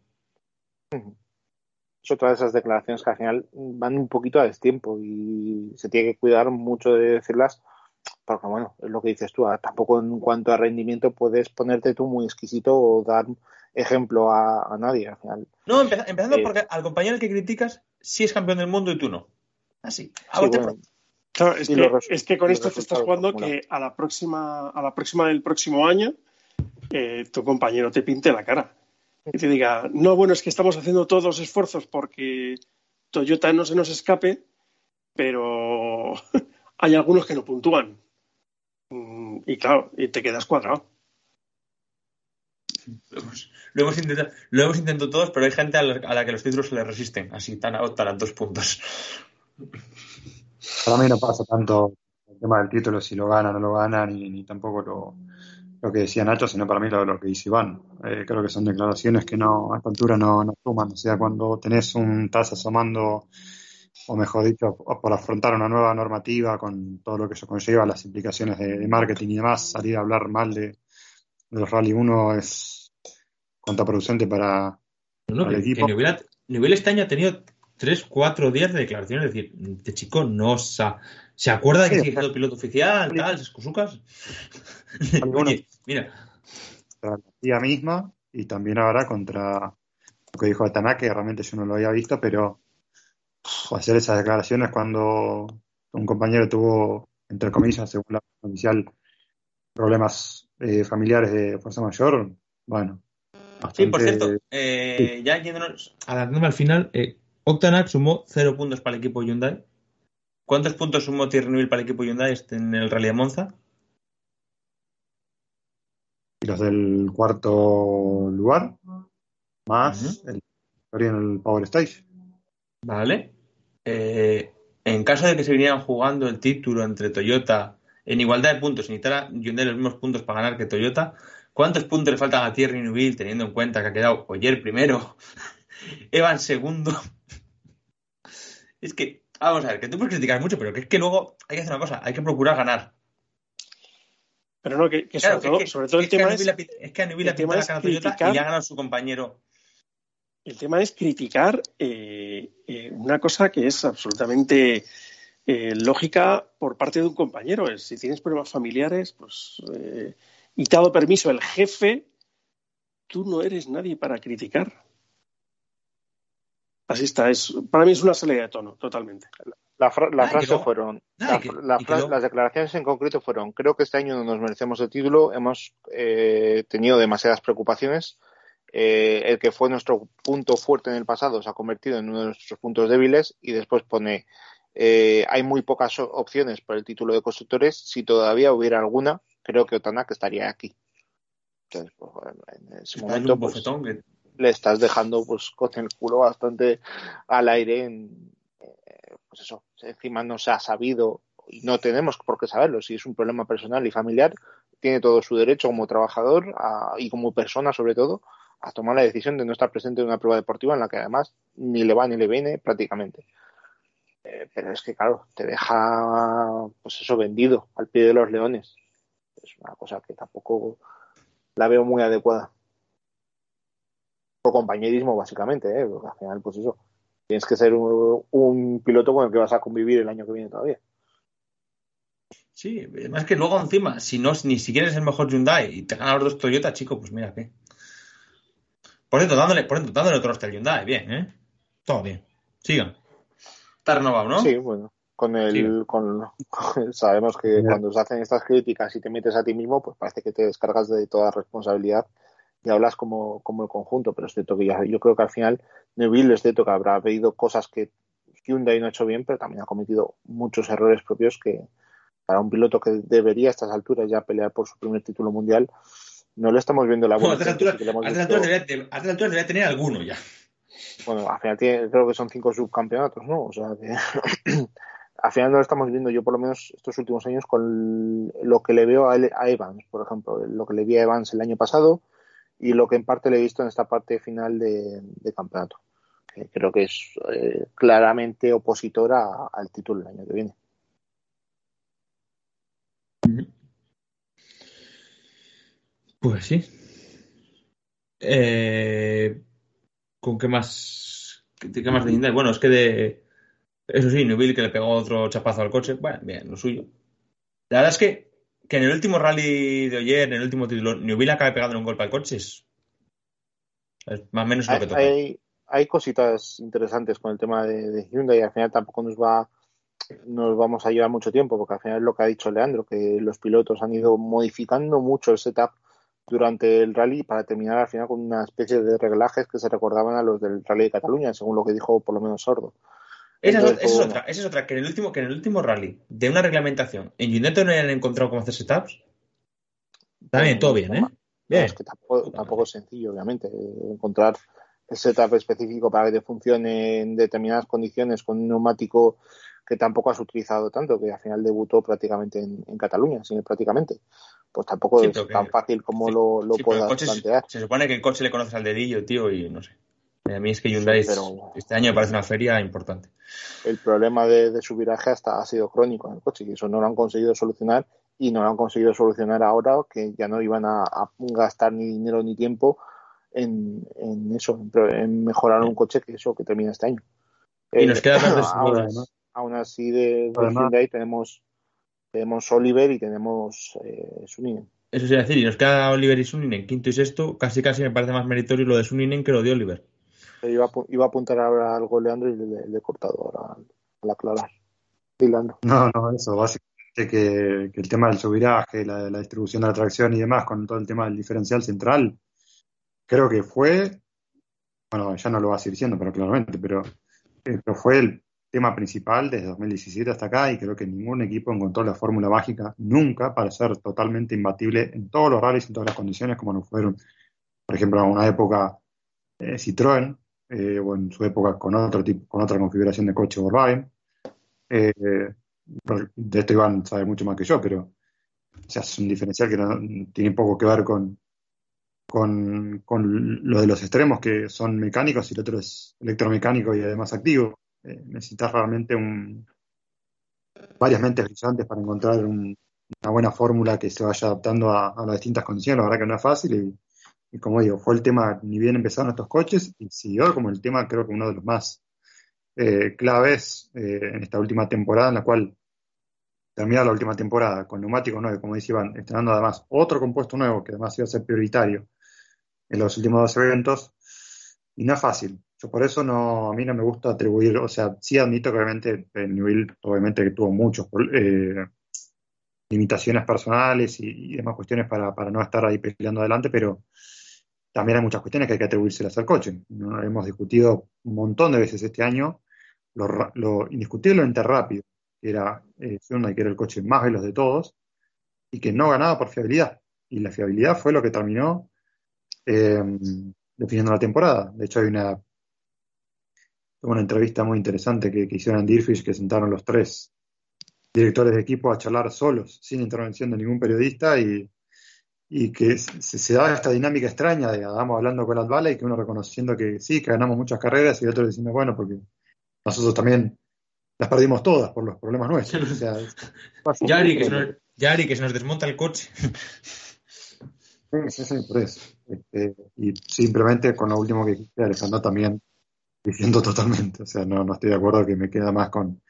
Speaker 2: Son todas esas declaraciones que al final van un poquito a destiempo y se tiene que cuidar mucho de decirlas porque bueno, es lo que dices tú, ah, tampoco en cuanto a rendimiento puedes ponerte tú muy exquisito o dar ejemplo a, nadie al final.
Speaker 1: No, empezando eh, porque al compañero que criticas sí es campeón del mundo y tú no. Así.
Speaker 3: claro, es que, es que, con esto te estás jugando que a la próxima, a la próxima del próximo año eh, tu compañero te pinte la cara y te diga, no, bueno, es que estamos haciendo todos los esfuerzos porque Toyota no se nos escape, pero hay algunos que no puntúan. Mm, y claro, y te quedas cuadrado.
Speaker 1: Lo hemos, intentado, lo hemos intentado todos, pero hay gente a la, que los títulos se le resisten, así tan a, dos puntos.
Speaker 4: Para mí no pasa tanto el tema del título, si lo gana o no lo gana, ni tampoco lo, lo que decía Nacho, sino para mí lo, lo que dice Iván. Eh, creo que son declaraciones que no, a esta altura no, no suman. O sea, cuando tenés un, estás asomando, o mejor dicho, por afrontar una nueva normativa con todo lo que eso conlleva, las implicaciones de, marketing y demás, salir a hablar mal de, los Rally 1 es contraproducente para,
Speaker 1: el equipo. Que nivel, este año ha tenido 3, 4 días de declaraciones, es decir, este chico no se acuerda de que sigue siendo piloto oficial, tal, escusucas. mira.
Speaker 4: la tía misma y también ahora contra lo que dijo Ataná, que realmente yo no lo había visto, pero hacer esas declaraciones cuando un compañero tuvo, entre comillas, según la oficial, problemas eh, familiares de fuerza mayor, bueno.
Speaker 1: Sí, por
Speaker 4: bastante-
Speaker 1: cierto, eh, ya yéndonos, adelantándome al final, eh, Octanac sumó cero puntos para el equipo Hyundai. ¿Cuántos puntos sumó Thierry para el equipo Hyundai este en el Rally de Monza?
Speaker 4: y los del cuarto lugar, más el victoria en el Power Stage.
Speaker 1: Vale. Eh, en caso de que se vinieran jugando el título entre Toyota en igualdad de puntos, y necesitara Hyundai los mismos puntos para ganar que Toyota, ¿cuántos puntos le faltan a Thierry Neuville teniendo en cuenta que ha quedado Oyer primero, Evan segundo? es que, vamos a ver, que tú puedes criticar mucho, pero que es que luego hay que hacer una cosa, hay que procurar ganar.
Speaker 3: Pero no, que, que
Speaker 1: Claro,
Speaker 3: sobre, todo,
Speaker 1: que-
Speaker 3: sobre todo el tema es,
Speaker 1: es que a Neuville
Speaker 3: el
Speaker 1: le
Speaker 3: tema
Speaker 1: pintado la
Speaker 3: es
Speaker 1: cara a Toyota
Speaker 3: criticar-
Speaker 1: y le ha ganado su compañero.
Speaker 3: el tema es criticar eh, eh, una cosa que es absolutamente eh, lógica por parte de un compañero. Es, si tienes problemas familiares, pues y te ha dado permiso el jefe, tú no eres nadie para criticar. Así está. Es, para mí es una salida de tono, totalmente.
Speaker 2: La, fra- la
Speaker 1: Ah,
Speaker 2: frase
Speaker 1: que
Speaker 2: fueron,
Speaker 1: Ah,
Speaker 2: la-
Speaker 1: que-
Speaker 2: la
Speaker 1: que
Speaker 2: fra- las declaraciones en concreto fueron, creo que este año no nos merecemos el título, hemos eh, tenido demasiadas preocupaciones, eh, el que fue nuestro punto fuerte en el pasado se ha convertido en uno de nuestros puntos débiles y después pone, eh, hay muy pocas opciones por el título de constructores, si todavía hubiera alguna, creo que Otanak estaría aquí. Entonces, pues, en ese
Speaker 1: Es
Speaker 2: momento,
Speaker 1: un
Speaker 2: pues,
Speaker 1: bofetón que-
Speaker 2: le estás dejando pues con el culo bastante al aire en, eh, pues eso encima no se ha sabido y no tenemos por qué saberlo. Si es un problema personal y familiar tiene todo su derecho como trabajador y como persona sobre todo a tomar la decisión de no estar presente en una prueba deportiva en la que además ni le va ni le viene prácticamente. Eh, pero es que claro te deja pues eso vendido al pie de los leones. Es una cosa que tampoco la veo muy adecuada por compañerismo básicamente, ¿eh? Porque al final pues eso, tienes que ser un, un piloto con el que vas a convivir el año que viene todavía.
Speaker 1: Sí, además que luego encima, si no ni siquiera es el mejor Hyundai y te ganan los dos Toyota, chico, pues mira qué. Por cierto, dándole, por cierto, dándole otro hasta el Hyundai, bien, ¿eh? Todo bien. Sigan. Está renovado, ¿no?
Speaker 2: Sí, bueno, con el,
Speaker 1: Sí.
Speaker 2: con, sabemos que cuando se hacen estas críticas y te metes a ti mismo, pues parece que te descargas de toda responsabilidad y hablas como, como el conjunto, pero es cierto que ya, yo creo que al final Neville es cierto que habrá habido cosas que Hyundai no ha hecho bien, pero también ha cometido muchos errores propios que para un piloto que debería a estas alturas ya pelear por su primer título mundial, no le estamos viendo la
Speaker 1: Bueno, a
Speaker 2: buena. hemos
Speaker 1: a estas alturas alturas debería tener alguno ya.
Speaker 2: bueno, al final tiene, creo que son cinco subcampeonatos, ¿no? O sea, que al final no lo estamos viendo yo por lo menos estos últimos años con lo que le veo a, a Evans, por ejemplo, lo que le vi a Evans el año pasado y lo que en parte le he visto en esta parte final de, campeonato. Que creo que es eh, claramente opositora al título el año que viene.
Speaker 1: Pues sí. Eh, ¿Con qué más? ¿Qué, más de? Bueno, es que de. Eso sí, Neville que le pegó otro chapazo al coche. Bueno, bien, lo suyo. La verdad es que, que en el último rally de ayer, en el último título, Neville acabe pegando un golpe al coche es, más o menos lo
Speaker 2: Hay,
Speaker 1: que toca.
Speaker 2: hay, hay cositas interesantes con el tema de, de Hyundai y al final tampoco nos va nos vamos a llevar mucho tiempo porque al final es lo que ha dicho Leandro que los pilotos han ido modificando mucho el setup durante el rally para terminar al final con una especie de reglajes que se recordaban a los del rally de Cataluña según lo que dijo por lo menos Sordo
Speaker 1: Esa, es, esa es otra, esa es otra, que en el último, que en el último rally de una reglamentación en Hyundai no hayan encontrado cómo hacer setups. También, todo bien, ¿eh?
Speaker 2: No,
Speaker 1: Bien.
Speaker 2: es que tampoco, tampoco es sencillo, obviamente, encontrar el setup específico para que te funcione en determinadas condiciones con un neumático que tampoco has utilizado tanto, que al final debutó prácticamente en, en Cataluña, sí, prácticamente. Pues tampoco
Speaker 1: Sí,
Speaker 2: es
Speaker 1: que-
Speaker 2: tan fácil como
Speaker 1: sí,
Speaker 2: lo, lo
Speaker 1: Sí,
Speaker 2: puedas plantear.
Speaker 1: Se, supone que el coche le conoces al dedillo, tío, y no sé. A mí es que Hyundai
Speaker 2: Sí,
Speaker 1: es-
Speaker 2: pero-
Speaker 1: este año me parece una feria importante.
Speaker 2: El problema de, de su viraje hasta ha sido crónico en el coche y eso no lo han conseguido solucionar y no lo han conseguido solucionar ahora que ya no iban a, a gastar ni dinero ni tiempo en, en eso, en, pro- en mejorar un coche que eso que termina este año.
Speaker 1: Y nos queda de su-
Speaker 2: aún,
Speaker 4: además.
Speaker 2: aún así de, de Hyundai tenemos tenemos Oliver y tenemos eh, Suninen.
Speaker 1: Eso sí, decir, y nos queda Oliver y Suninen, quinto y sexto. Casi casi me parece más meritorio lo de Suninen que lo de Oliver.
Speaker 2: Iba, a iba a apuntar ahora algo Leandro y le, le he cortado al aclarar. Sí, Leandro.
Speaker 4: No, no, eso, básicamente que, el tema del subiraje, la, la distribución de la tracción y demás, con todo el tema del diferencial central, creo que fue, bueno, ya no lo va a seguir diciendo, pero claramente, pero, eh, pero fue el tema principal desde 2017 hasta acá y creo que ningún equipo encontró la fórmula mágica nunca para ser totalmente imbatible en todos los rallies, en todas las condiciones como no fueron, por ejemplo, en una época eh, Citroën eh, o en su época con otro tipo, con otra configuración de coche Volkswagen. Eh, de esto Iván sabe mucho más que yo, pero o sea, es un diferencial que tiene poco que ver con, con, con, lo de los extremos que son mecánicos y el otro es electromecánico y además activo. Eh, necesitas realmente un, varias mentes brillantes para encontrar un, una buena fórmula que se vaya adaptando a, a, las distintas condiciones. La verdad que no es fácil y, y, como digo, fue el tema, ni bien empezaron estos coches y siguió como el tema, creo que uno de los más eh, claves eh, en esta última temporada, en la cual termina la última temporada con neumáticos nuevos, como dice Iván, estrenando además otro compuesto nuevo que además iba a ser prioritario en los últimos dos eventos. Y no es fácil, yo por eso no, a mí no me gusta atribuir, o sea, sí admito que obviamente el nivel, obviamente que tuvo muchos eh, limitaciones personales y, y, demás cuestiones para, para no estar ahí peleando adelante, pero también hay muchas cuestiones que hay que atribuírselas al coche. ¿no? Hemos discutido un montón de veces este año lo, lo indiscutiblemente rápido, que era eh, Hyundai, que era el coche más veloz de todos, y que no ganaba por fiabilidad. Y la fiabilidad fue lo que terminó eh, definiendo la temporada. De hecho, hay una una entrevista muy interesante que, que hicieron en Deerfish, que sentaron los tres directores de equipo a charlar solos, sin intervención de ningún periodista, y, y que se, se, da esta dinámica extraña de Adamo hablando con Advala y que uno reconociendo que sí, que ganamos muchas carreras, y el otro diciendo, bueno, porque nosotros también las perdimos todas por los problemas nuestros. O sea,
Speaker 1: Yari, que se nos, Yari, que se nos desmonta el coche.
Speaker 4: Sí, sí, por eso. Este, y simplemente con lo último que dijiste, Alejandro, también diciendo totalmente. O sea, no, no estoy de acuerdo que me queda más con,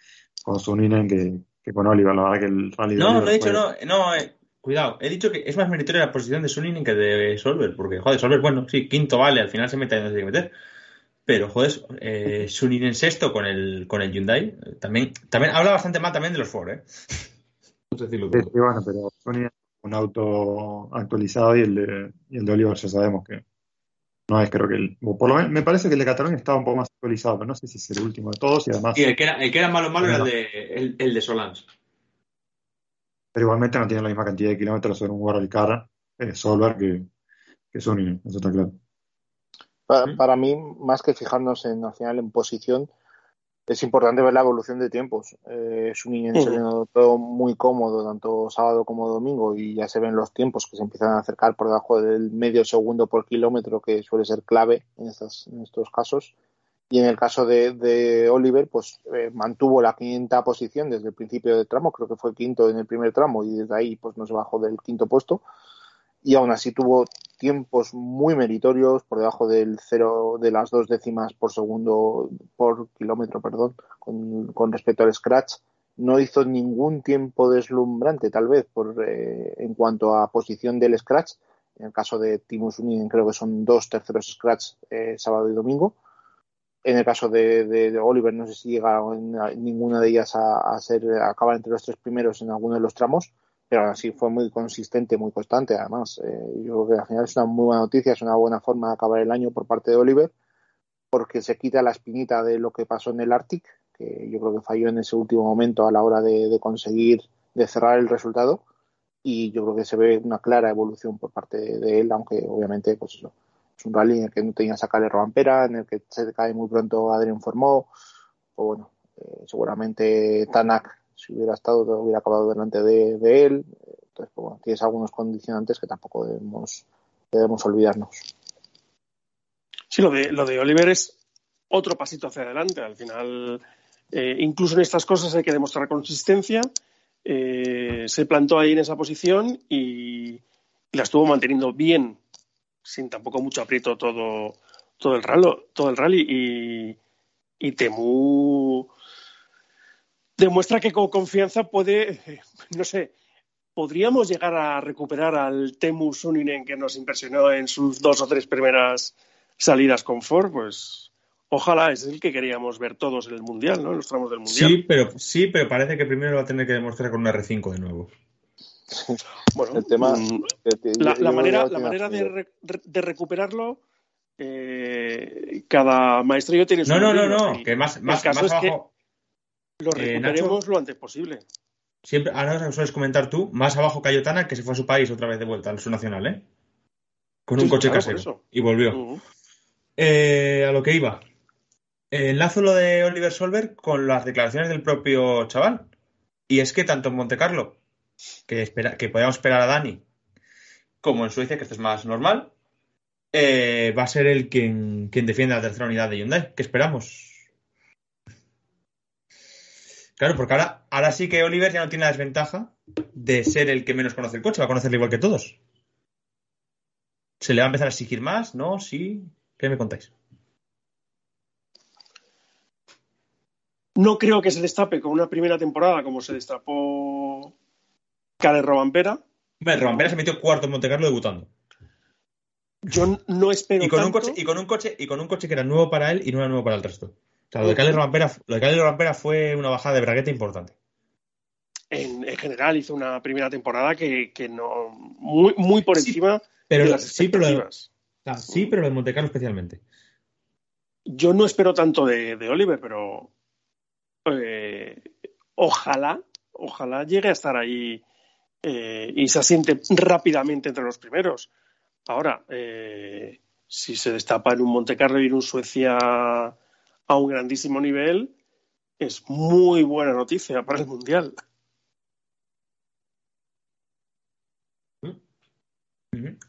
Speaker 4: con Suninen que, que con Oliver. La verdad que el rally
Speaker 1: No, no he dicho,
Speaker 4: fue...
Speaker 1: no, no, eh, cuidado. He dicho que es más meritoria la posición de Suninen que de Solver, porque, joder, Solver, bueno, sí, quinto vale, al final se mete donde se tiene que meter. Pero, joder, eh, Suninen sexto con el, con el Hyundai. También, también habla bastante mal también de los Ford, ¿eh?
Speaker 4: No sé sí, sí, bueno, pero Suninen un auto actualizado y el de, y el de Oliver ya sabemos que no es, creo que el, por lo menos, me parece que el de Cataluña estaba un poco más actualizado, pero no sé si es el último de todos y además.
Speaker 1: Y el que era, el que era malo malo era el de, el, el de Solans.
Speaker 4: Pero igualmente no tiene la misma cantidad de kilómetros en un World Car eh, Solver que, que Sony, eso está claro.
Speaker 2: Para, para, mí, más que fijarnos en al final en posición, es importante ver la evolución de tiempos. Eh, es un todo muy cómodo, tanto sábado como domingo, y ya se ven los tiempos que se empiezan a acercar por debajo del medio segundo por kilómetro, que suele ser clave en, estas, en estos casos. Y en el caso de, Oliver, pues eh, mantuvo la quinta posición desde el principio del tramo, creo que fue quinto en el primer tramo, y desde ahí pues no se bajó del quinto puesto. Y aún así tuvo tiempos muy meritorios por debajo del cero de las dos décimas por segundo por kilómetro perdón con, respecto al scratch. No hizo ningún tiempo deslumbrante tal vez por eh, en cuanto a posición del scratch. En el caso de Timo Suninen creo que son dos terceros scratch eh, sábado y domingo en el caso de, Oliver no sé si llega ninguna de ellas a, a ser a acabar entre los tres primeros en alguno de los tramos pero así fue muy consistente, muy constante. Además, eh, yo creo que al final es una muy buena noticia, es una buena forma de acabar el año por parte de Oliver, porque se quita la espinita de lo que pasó en el Arctic, que yo creo que falló en ese último momento a la hora de, conseguir, de cerrar el resultado, y yo creo que se ve una clara evolución por parte de él, aunque obviamente, pues eso, es un rally en el que no tenía sacarle Robampera, en el que se cae muy pronto Adrián Formó, o bueno, eh, seguramente Tanak si hubiera estado hubiera acabado delante de, de él. Entonces pues, bueno, tienes algunos condicionantes que tampoco debemos debemos olvidarnos.
Speaker 3: Sí lo de lo de Oliver es otro pasito hacia adelante. Al final eh, incluso en estas cosas hay que demostrar consistencia. Eh, se plantó ahí en esa posición y, la estuvo manteniendo bien sin tampoco mucho aprieto todo todo el rally todo el rally y, Temu demuestra que con confianza puede, no sé, podríamos llegar a recuperar al Temu Suninen que nos impresionó en sus dos o tres primeras salidas con Ford, pues ojalá es el que queríamos ver todos en el Mundial, ¿no? En los tramos del Mundial.
Speaker 1: Sí, pero, sí, pero parece que primero va a tener que demostrar con un R5 de nuevo.
Speaker 3: Bueno,
Speaker 2: El tema-
Speaker 3: mm, la, manera, la manera de, re- de recuperarlo, eh, cada maestrillo tiene su
Speaker 1: No, no, no, no, que más, más,
Speaker 3: caso
Speaker 1: más
Speaker 3: es que-
Speaker 1: abajo.
Speaker 3: lo
Speaker 1: Eh,
Speaker 3: recuperemos
Speaker 1: Nacho.
Speaker 3: lo antes posible.
Speaker 1: Siempre, ahora sueles comentar tú, más abajo Cayotana, que se fue a su país otra vez de vuelta, al su nacional, ¿eh? Con un
Speaker 3: Sí,
Speaker 1: coche
Speaker 3: claro,
Speaker 1: casero. Y volvió. Eh, a lo que iba. Enlazo lo de Oliver Solberg con las declaraciones del propio chaval. Y es que tanto en Monte Carlo, que, espera, que podíamos esperar a Dani, como en Suecia, que esto es más normal, eh, va a ser el quien, quien defienda la tercera unidad de Hyundai. ¿Qué esperamos? Claro, porque ahora, ahora sí que Oliver ya no tiene la desventaja de ser el que menos conoce el coche, va a conocerlo igual que todos. ¿Se le va a empezar a exigir más? ¿No? ¿Sí? ¿Qué me contáis?
Speaker 3: No creo que se destape con una primera temporada como se destapó Cale Robampera.
Speaker 1: Hombre, Robampera se metió cuarto en Monte Carlo debutando.
Speaker 3: Yo no espero
Speaker 1: Y con, un
Speaker 3: tanto.
Speaker 1: coche, y, con un coche, y con un coche que era nuevo para él y no era nuevo para el resto. O sea, lo de
Speaker 3: Ujú.
Speaker 1: Cale Robampera, lo de Robampera fue una bajada de bragueta importante.
Speaker 3: En, en general hizo una primera temporada que, que no muy, muy por
Speaker 1: Sí,
Speaker 3: encima
Speaker 1: Pero
Speaker 3: de las
Speaker 1: sí, pero, lo de- sí, pero lo de Monte Carlo especialmente.
Speaker 3: Yo no espero tanto de, de Oliver, pero eh, ojalá, ojalá llegue a estar ahí eh, y se asiente rápidamente entre los primeros. Ahora, eh, si se destapa en un Monte Carlo y en un Suecia a un grandísimo nivel, es muy buena noticia para el Mundial.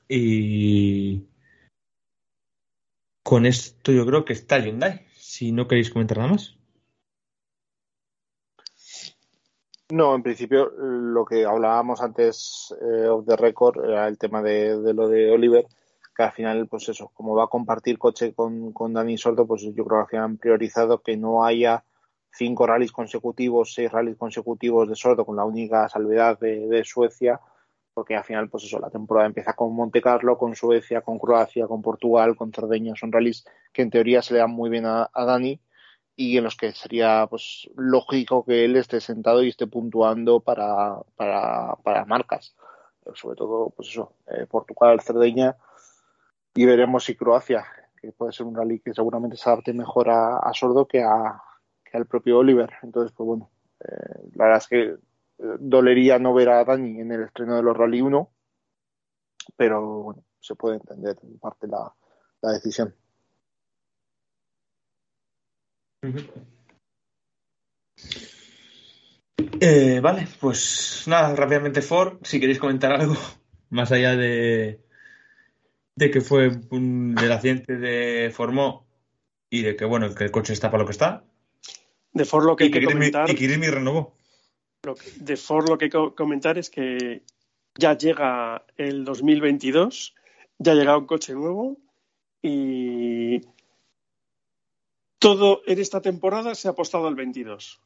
Speaker 1: Y con esto yo creo que está Hyundai. Si no queréis comentar nada más.
Speaker 2: No, en principio lo que hablábamos antes eh, of the record era el tema de, lo de Oliver, que al final, pues eso, como va a compartir coche con, con Dani Sordo, pues yo creo que han priorizado que no haya cinco rallies consecutivos, seis rallies consecutivos de Sordo, con la única salvedad de, Suecia, porque al final, pues eso, la temporada empieza con Monte Carlo, con Suecia, con Croacia, con Portugal, con Cerdeña, son rallies que en teoría se le dan muy bien a Dani y en los que sería pues lógico que él esté sentado y esté puntuando para, para, para marcas. Sobre todo, pues eso, eh, Portugal, Cerdeña y veremos si Croacia, que puede ser un rally que seguramente se adapte mejor a, a Sordo que, a, que al propio Oliver. Entonces, pues bueno, eh, la verdad es que eh, dolería no ver a Dani en el estreno de los Rally 1, pero bueno, se puede entender en parte la, la decisión.
Speaker 1: Eh, vale, pues nada, rápidamente Ford, si queréis comentar algo, más allá de, de que fue un, del accidente de Formó y de que bueno, que el coche está para lo que está,
Speaker 3: De Ford lo que
Speaker 1: y
Speaker 3: hay
Speaker 1: que
Speaker 3: comentar,
Speaker 1: y que renovó.
Speaker 3: lo que- de Ford lo que hay que comentar es que ya llega el 2022, ya ha llegado un coche nuevo y todo en esta temporada se ha apostado al 22.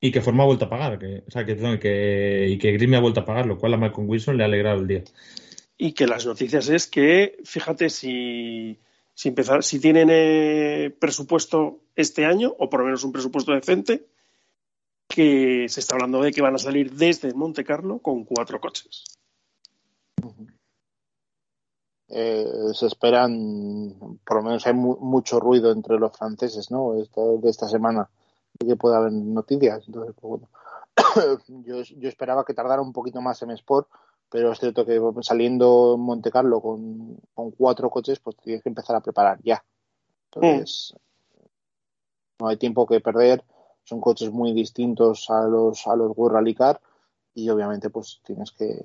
Speaker 1: Y que Formó ha vuelto a pagar, que, o sea, que, perdón, que, y que Grimmy ha vuelto a pagar, lo cual a Malcolm Wilson le ha alegrado el día.
Speaker 3: Y que las noticias es que, fíjate, si, si, empezar, si tienen eh, presupuesto este año, o por lo menos un presupuesto decente, que se está hablando de que van a salir desde Monte Carlo con cuatro coches.
Speaker 2: Eh, se esperan, por lo menos hay mu- mucho ruido entre los franceses, ¿no? Esta- de esta semana, que pueda haber noticias. Entonces, pues bueno, yo, yo esperaba que tardara un poquito más en Sport, pero es cierto que saliendo en Monte Carlo con, con cuatro coches, pues tienes que empezar a preparar ya. Entonces, no hay tiempo que perder. Son coches muy distintos a los a los World Rally Car y obviamente pues tienes que,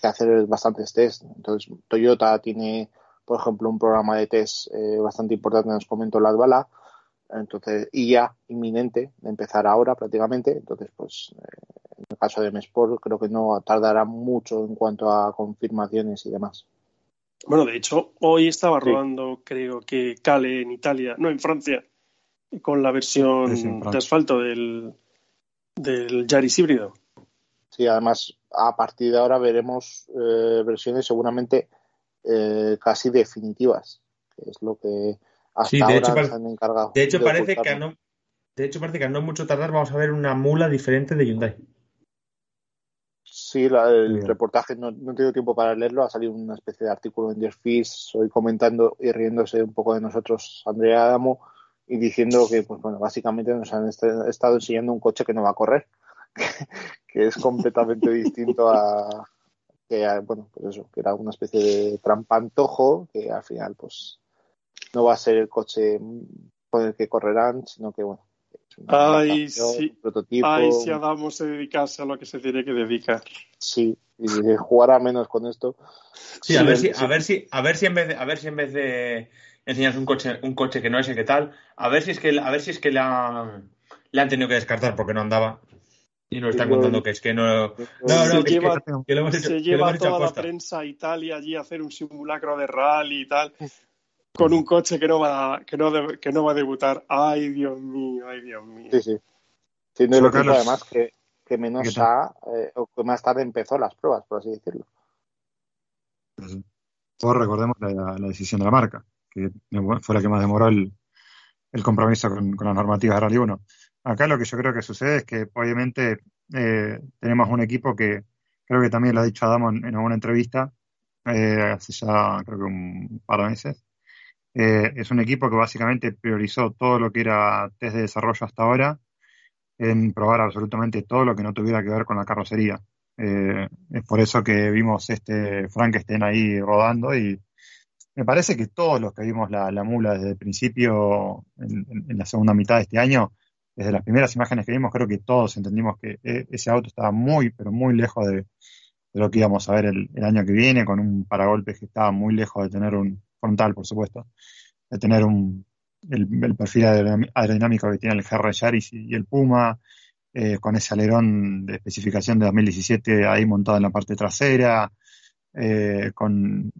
Speaker 2: que hacer bastantes test. Entonces, Toyota tiene, por ejemplo, un programa de test eh, bastante importante, nos comentó Latvala, entonces, y ya inminente de empezar ahora prácticamente. Entonces, pues, eh, en el caso de M-Sport, creo que no tardará mucho en cuanto a confirmaciones y demás.
Speaker 3: Bueno, de hecho, hoy estaba
Speaker 2: Sí.
Speaker 3: rodando, creo que Cale en Italia, no, en Francia, con la versión de asfalto del, del Yaris híbrido.
Speaker 2: Sí, además, a partir de ahora veremos eh, versiones seguramente eh, casi definitivas, que es lo que hasta
Speaker 1: Sí, de
Speaker 2: ahora
Speaker 1: hecho,
Speaker 2: se han encargado.
Speaker 1: De hecho,
Speaker 2: de
Speaker 1: parece que a no, de hecho, parece que a no mucho tardar vamos a ver una mula diferente de Hyundai.
Speaker 2: Sí, la- el
Speaker 5: Bien.
Speaker 2: reportaje no, no he tenido tiempo para leerlo. Ha salido una especie de artículo en Fish hoy comentando y riéndose un poco de nosotros, Andrea Adamo, y diciendo que, pues bueno, básicamente nos han est- estado enseñando un coche que no va a correr, que es completamente distinto a que, a- bueno, pues eso, que era una especie de trampantojo que al final, pues no va a ser el coche con el que correrán, sino que, bueno, es una
Speaker 3: Ay, sí.
Speaker 2: un prototipo.
Speaker 3: Ay, si Adamo se dedicase a lo que se tiene que dedicar.
Speaker 2: Sí, y jugará menos con esto.
Speaker 1: Sí, a ver si,
Speaker 2: sí.
Speaker 1: a ver si, a ver si en vez de, a ver si en vez de enseñarnos un coche, un coche que no es el que tal, a ver si es que, a ver si es que la, le han tenido que descartar porque no andaba. Y nos están contando que es que no, no,
Speaker 3: Se
Speaker 1: no, que, es que-
Speaker 3: lleva-
Speaker 1: que lo hemos hecho,
Speaker 3: Se
Speaker 1: que lo
Speaker 3: lleva
Speaker 1: hemos hecho
Speaker 3: toda la prensa a Italia allí a hacer un simulacro de rally y tal, con un coche que no va, que no, que no va a debutar. Ay, Dios mío, ay, Dios mío.
Speaker 2: Sí, sí. El
Speaker 5: Solo
Speaker 2: equipo,
Speaker 5: Carlos.
Speaker 2: además, que, que menos ha, eh, o que más tarde empezó las pruebas, por así decirlo.
Speaker 4: Todos recordemos la, la decisión de la marca, que fue la que más demoró el, el compromiso con, con las normativas de Rally 1. Acá lo que yo creo que sucede es que obviamente eh, tenemos un equipo que creo que también lo ha dicho Adamo en, alguna entrevista, eh, hace ya creo que un par de meses. Eh, es un equipo que básicamente priorizó todo lo que era test de desarrollo hasta ahora en probar absolutamente todo lo que no tuviera que ver con la carrocería. Es por eso que vimos este Frankenstein ahí rodando y me parece que todos los que vimos la, la mula desde el principio, en la segunda mitad de este año, desde las primeras imágenes que vimos, creo que todos entendimos que eh, ese auto estaba muy, pero muy lejos de, lo que íbamos a ver el, año que viene, con un paragolpes que estaba muy lejos de tener un frontal, por supuesto, de tener el, perfil aerodinámico que tiene el GR Yaris y, el Puma, eh, con ese alerón de especificación de 2017 ahí montado en la parte trasera, eh, con,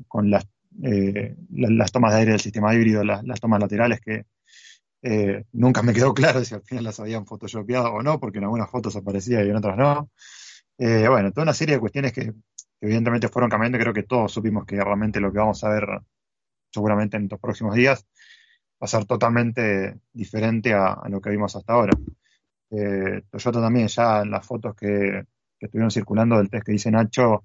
Speaker 4: eh, la- las tomas de aire del sistema híbrido, las tomas laterales que eh, nunca me quedó claro si al final las habían photoshopeado o no, porque en algunas fotos aparecía y en otras no. Eh, bueno, toda una serie de cuestiones que, evidentemente fueron cambiando, creo que todos supimos que realmente lo que vamos a ver seguramente en estos próximos días va a ser totalmente diferente a, lo que vimos hasta ahora. Eh, Toyota también ya en las fotos que, que estuvieron circulando del test que dice Nacho,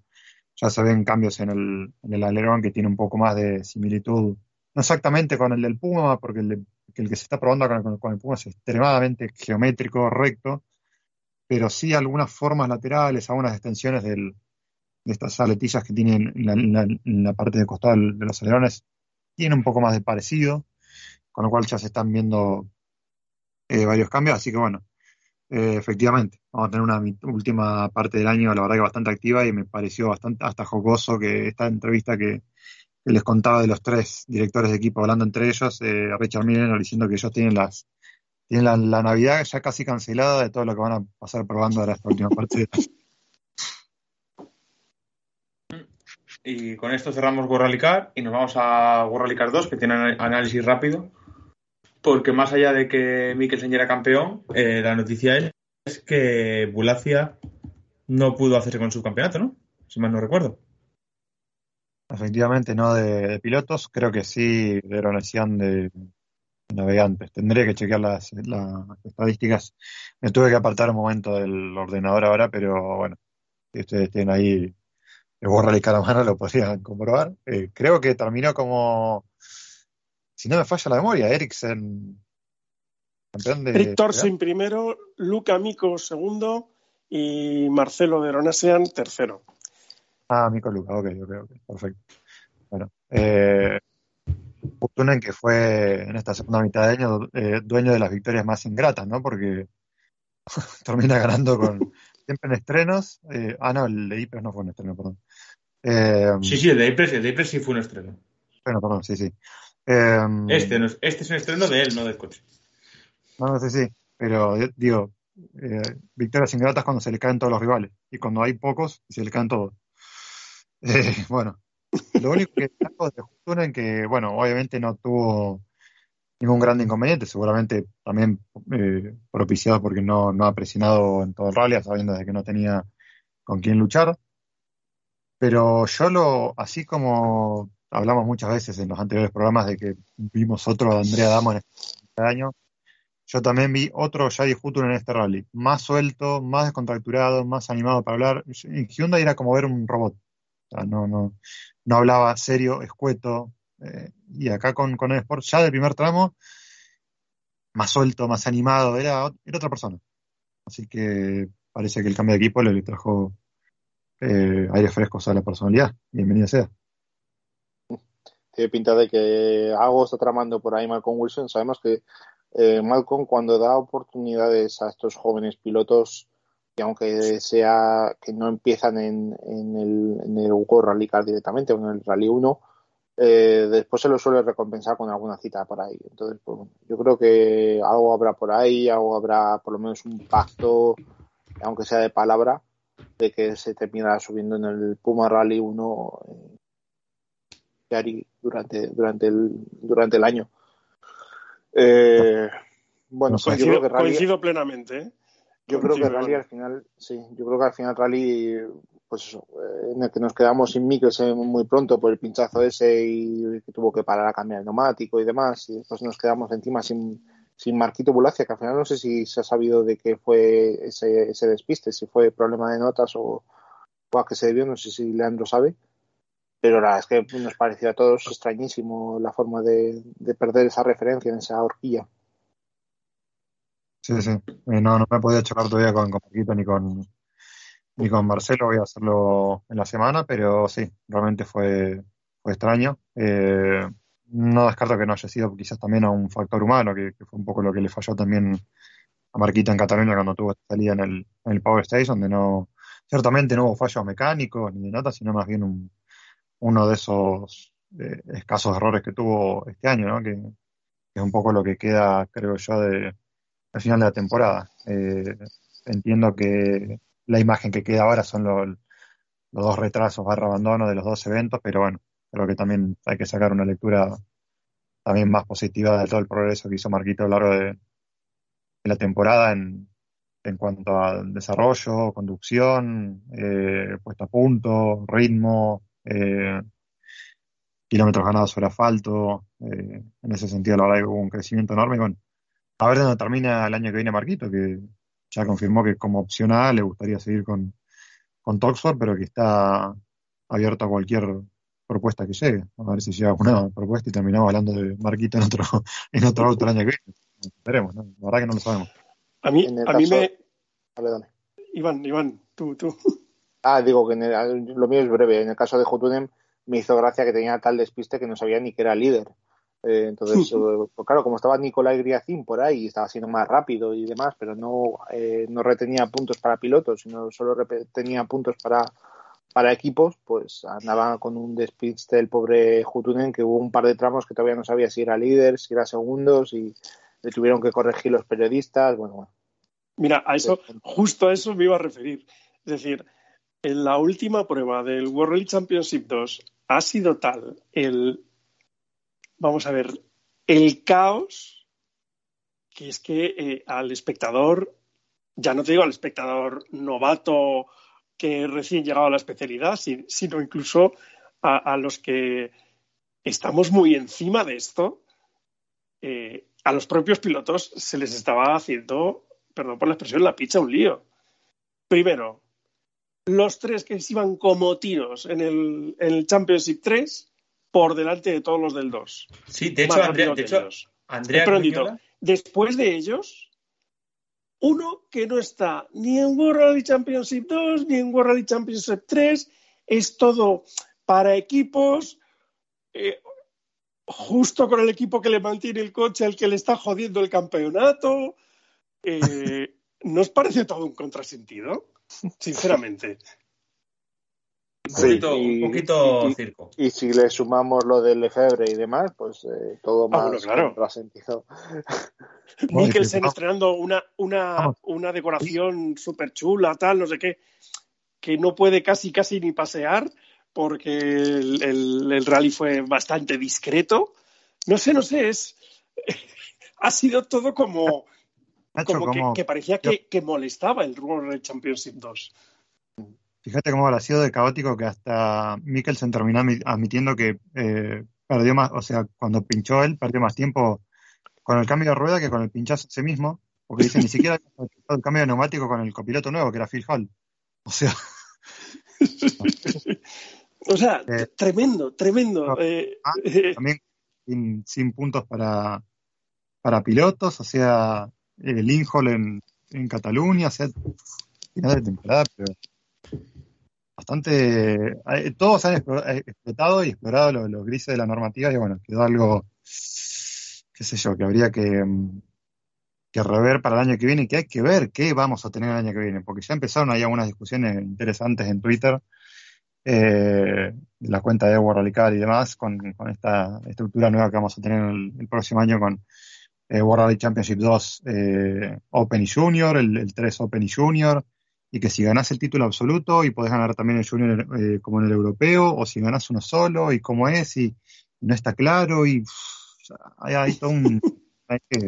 Speaker 4: ya se ven cambios en el, en el alerón que tiene un poco más de similitud, no exactamente con el del Puma, porque el, de- que el que se está probando con, con- el Puma es extremadamente geométrico, recto, pero sí algunas formas laterales, algunas extensiones del, de estas aletillas que tienen en la, parte de costado de los alerones, tiene un poco más de parecido, con lo cual ya se están viendo eh, varios cambios, así que bueno, eh, efectivamente, vamos a tener una última parte del año, la verdad que bastante activa y me pareció bastante hasta jocoso que esta entrevista que, les contaba de los tres directores de equipo hablando entre ellos, eh, Richard Miller diciendo que ellos tienen las tienen la, Navidad ya casi cancelada de todo lo que van a pasar probando ahora esta última año.
Speaker 1: Y con esto cerramos World Rally Car y nos vamos a World Rally Car 2, que tiene análisis rápido. Porque más allá de que Mikkelsen era campeón, eh, la noticia es, es que Bulacia no pudo hacerse con su campeonato, ¿no? Si mal no recuerdo.
Speaker 4: Efectivamente, no de, de pilotos, creo que sí de organización de navegantes. Tendría que chequear las, las estadísticas. Me tuve que apartar un momento del ordenador ahora, pero bueno, si ustedes tienen ahí el borra y cara mano, lo podrían comprobar. Eh, creo que terminó como, si no me falla la memoria, Eriksen, campeón de.
Speaker 3: Torsen primero, Luca Mico segundo y Marcelo de Ronasian tercero.
Speaker 4: Ah, Mico Luca, ok, ok, ok, perfecto. Bueno, eh, Fortunen que fue en esta segunda mitad de año eh, dueño de las victorias más ingratas, ¿no? Porque termina ganando con siempre en estrenos. eh, ah, no, el de Ipres no fue un estreno, perdón. Eh,
Speaker 1: Sí, sí, el de Ypres, el de Ypres sí fue un estreno.
Speaker 4: Bueno, perdón, sí, sí. Eh,
Speaker 1: Este, no es, este es un estreno de él, no del coche.
Speaker 4: No, no sé si, pero eh, digo, victorias ingratas cuando se le caen todos los rivales y cuando hay pocos se le caen todos. Eh, bueno, lo único que destaco de Justunen que, bueno, obviamente no tuvo ningún gran inconveniente, seguramente también eh, propiciado porque no, no ha presionado en todo el rally, sabiendo de que no tenía con quién luchar. Pero yo lo, así como hablamos muchas veces en los anteriores programas de que vimos otro Andrea Damo en este año. Yo también vi otro Jai Futuro en este rally, más suelto, más descontracturado, más animado para hablar. En Hyundai era como ver un robot. No, no, no hablaba serio, escueto. Eh, y acá con, con el Sport, ya del primer tramo, más suelto, más animado, era, era otra persona. Así que parece que el cambio de equipo le, trajo eh, aire frescos a la personalidad. Bienvenido sea.
Speaker 2: Tiene pinta de que algo está tramando por ahí Malcolm Wilson. Sabemos que eh, Malcolm cuando da oportunidades a estos jóvenes pilotos, y aunque sea que no empiezan en, en el, en el World Rally Car directamente o en el Rally 1, eh, después se lo suele recompensar con alguna cita por ahí. Entonces, pues, yo creo que algo habrá por ahí, algo habrá por lo menos un pacto, aunque sea de palabra, de que se terminará subiendo en el Puma Rally 1 eh, durante, durante, el, durante el año. Eh, bueno,
Speaker 3: pues yo creo que Rally, coincido plenamente.
Speaker 2: Yo creo que Rally al final, sí, yo creo que al final Rally, pues eso, eh, en el que nos quedamos sin eh, muy pronto por el pinchazo ese y que tuvo que parar a cambiar el neumático y demás, y después nos quedamos encima sin, sin Marquito Bulacia, que al final no sé si se ha sabido de qué fue ese, ese despiste, si fue problema de notas o, o a qué se debió, no sé si Leandro sabe pero la verdad es que nos pareció a todos extrañísimo la forma de, perder esa referencia en esa horquilla.
Speaker 4: Sí, sí. Eh, no, no me podía chocar todavía con, con ni con ni con Marcelo. Voy a hacerlo en la semana, pero sí, realmente fue, fue extraño. Eh, no descarto que no haya sido quizás también a un factor humano, que, fue un poco lo que le falló también a Marquita en Cataluña cuando tuvo esta salida en el, en el Power Stage, donde no, ciertamente no hubo fallos mecánicos ni de nada, sino más bien un, uno de esos eh, escasos errores que tuvo este año, ¿no? que, es un poco lo que queda, creo yo, de, al final de la temporada. Eh, entiendo que la imagen que queda ahora son los dos retrasos barra abandono de los dos eventos, pero bueno, creo que también hay que sacar una lectura también más positiva de todo el progreso que hizo Marquito a lo largo de, la temporada en, en cuanto a desarrollo, conducción, eh, puesto a punto, ritmo, eh, kilómetros ganados sobre asfalto. Eh, en ese sentido, la verdad que hubo un crecimiento enorme. Bueno, a ver dónde termina el año que viene Marquito, que ya confirmó que como opcional le gustaría seguir con, con Toxford, pero que está abierto a cualquier propuesta que llegue. A ver si llega alguna propuesta y terminamos hablando de Marquito en otro, en otro auto el año que viene. Esperemos, la verdad que no lo sabemos.
Speaker 3: A mí, a mí me. Iván, Iván, tú, tú.
Speaker 2: Ah, digo que lo mío es breve. En el caso de Jutunem me hizo gracia que tenía tal despiste que no sabía ni que era líder. Eh, entonces, eh, pues claro, como estaba Nicolai Griacín por ahí, estaba siendo más rápido y demás, pero no, eh, no retenía puntos para pilotos, sino solo retenía puntos para, para equipos, pues andaba con un despiste el pobre Jutunen, que hubo un par de tramos que todavía no sabía si era líder, si era segundos, y le tuvieron que corregir los periodistas. Bueno, bueno.
Speaker 3: Mira, a eso, justo a eso me iba a referir. Es decir, en la última prueba del World Championship 2 ha sido tal el, vamos a ver, el caos que es que eh, al espectador, ya no te digo al espectador novato que recién llegado a la especialidad, sino incluso a, los que estamos muy encima de esto, eh, a los propios pilotos se les estaba haciendo, perdón por la expresión, la picha un lío. Primero, los tres que se iban como tiros en el, en el Championship 3 por delante de todos los del 2.
Speaker 1: Sí, de hecho, Andrea, de hecho, Andrea
Speaker 3: después de ellos, uno que no está ni en World Rally Championship 2 ni en World Rally Championship 3, es todo para equipos, eh, justo con el equipo que le mantiene el coche al que le está jodiendo el campeonato. Eh, ¿No os parece todo un contrasentido? sinceramente.
Speaker 1: Un poquito, circo.
Speaker 2: Y, si le sumamos lo del Lefebvre y demás, pues eh, todo ah, más
Speaker 3: claro.
Speaker 2: contrasentido.
Speaker 3: Mikkelsen estrenando una, una, una decoración súper chula, tal, no sé qué, que no puede casi, casi ni pasear porque el, el, rally fue bastante discreto. No sé, no sé, es. ha sido todo como como, que, parecía que, molestaba el World Championship 2.
Speaker 4: Fíjate cómo habrá sido de caótico que hasta Mikkelsen terminó admitiendo que eh, perdió más, o sea, cuando pinchó él, perdió más tiempo con el cambio de rueda que con el pinchazo ese mismo, porque dice ni siquiera el cambio de neumático con el copiloto nuevo, que era Phil Hall. O sea.
Speaker 3: o sea, eh, tremendo, tremendo.
Speaker 4: Eh, ah, también sin, puntos para, para pilotos, o sea, el Inhol en, en Cataluña, o sea, final de temporada, pero bastante. Eh, todos han eh, explotado y explorado los, grises de la normativa y bueno, quedó algo, qué sé yo, que habría que, mm, que rever para el año que viene y que hay que ver qué vamos a tener el año que viene, porque ya empezaron ahí algunas discusiones interesantes en Twitter. Eh, la cuenta de World Rally y demás, con, esta estructura nueva que vamos a tener el, próximo año con World Rally Championship 2 Open y Junior, el, el 3 Open y Junior, y que si ganas el título absoluto y podés ganar también el junior eh, como en el europeo, o si ganas uno solo y cómo es y, no está claro y hay, todo un... hay que,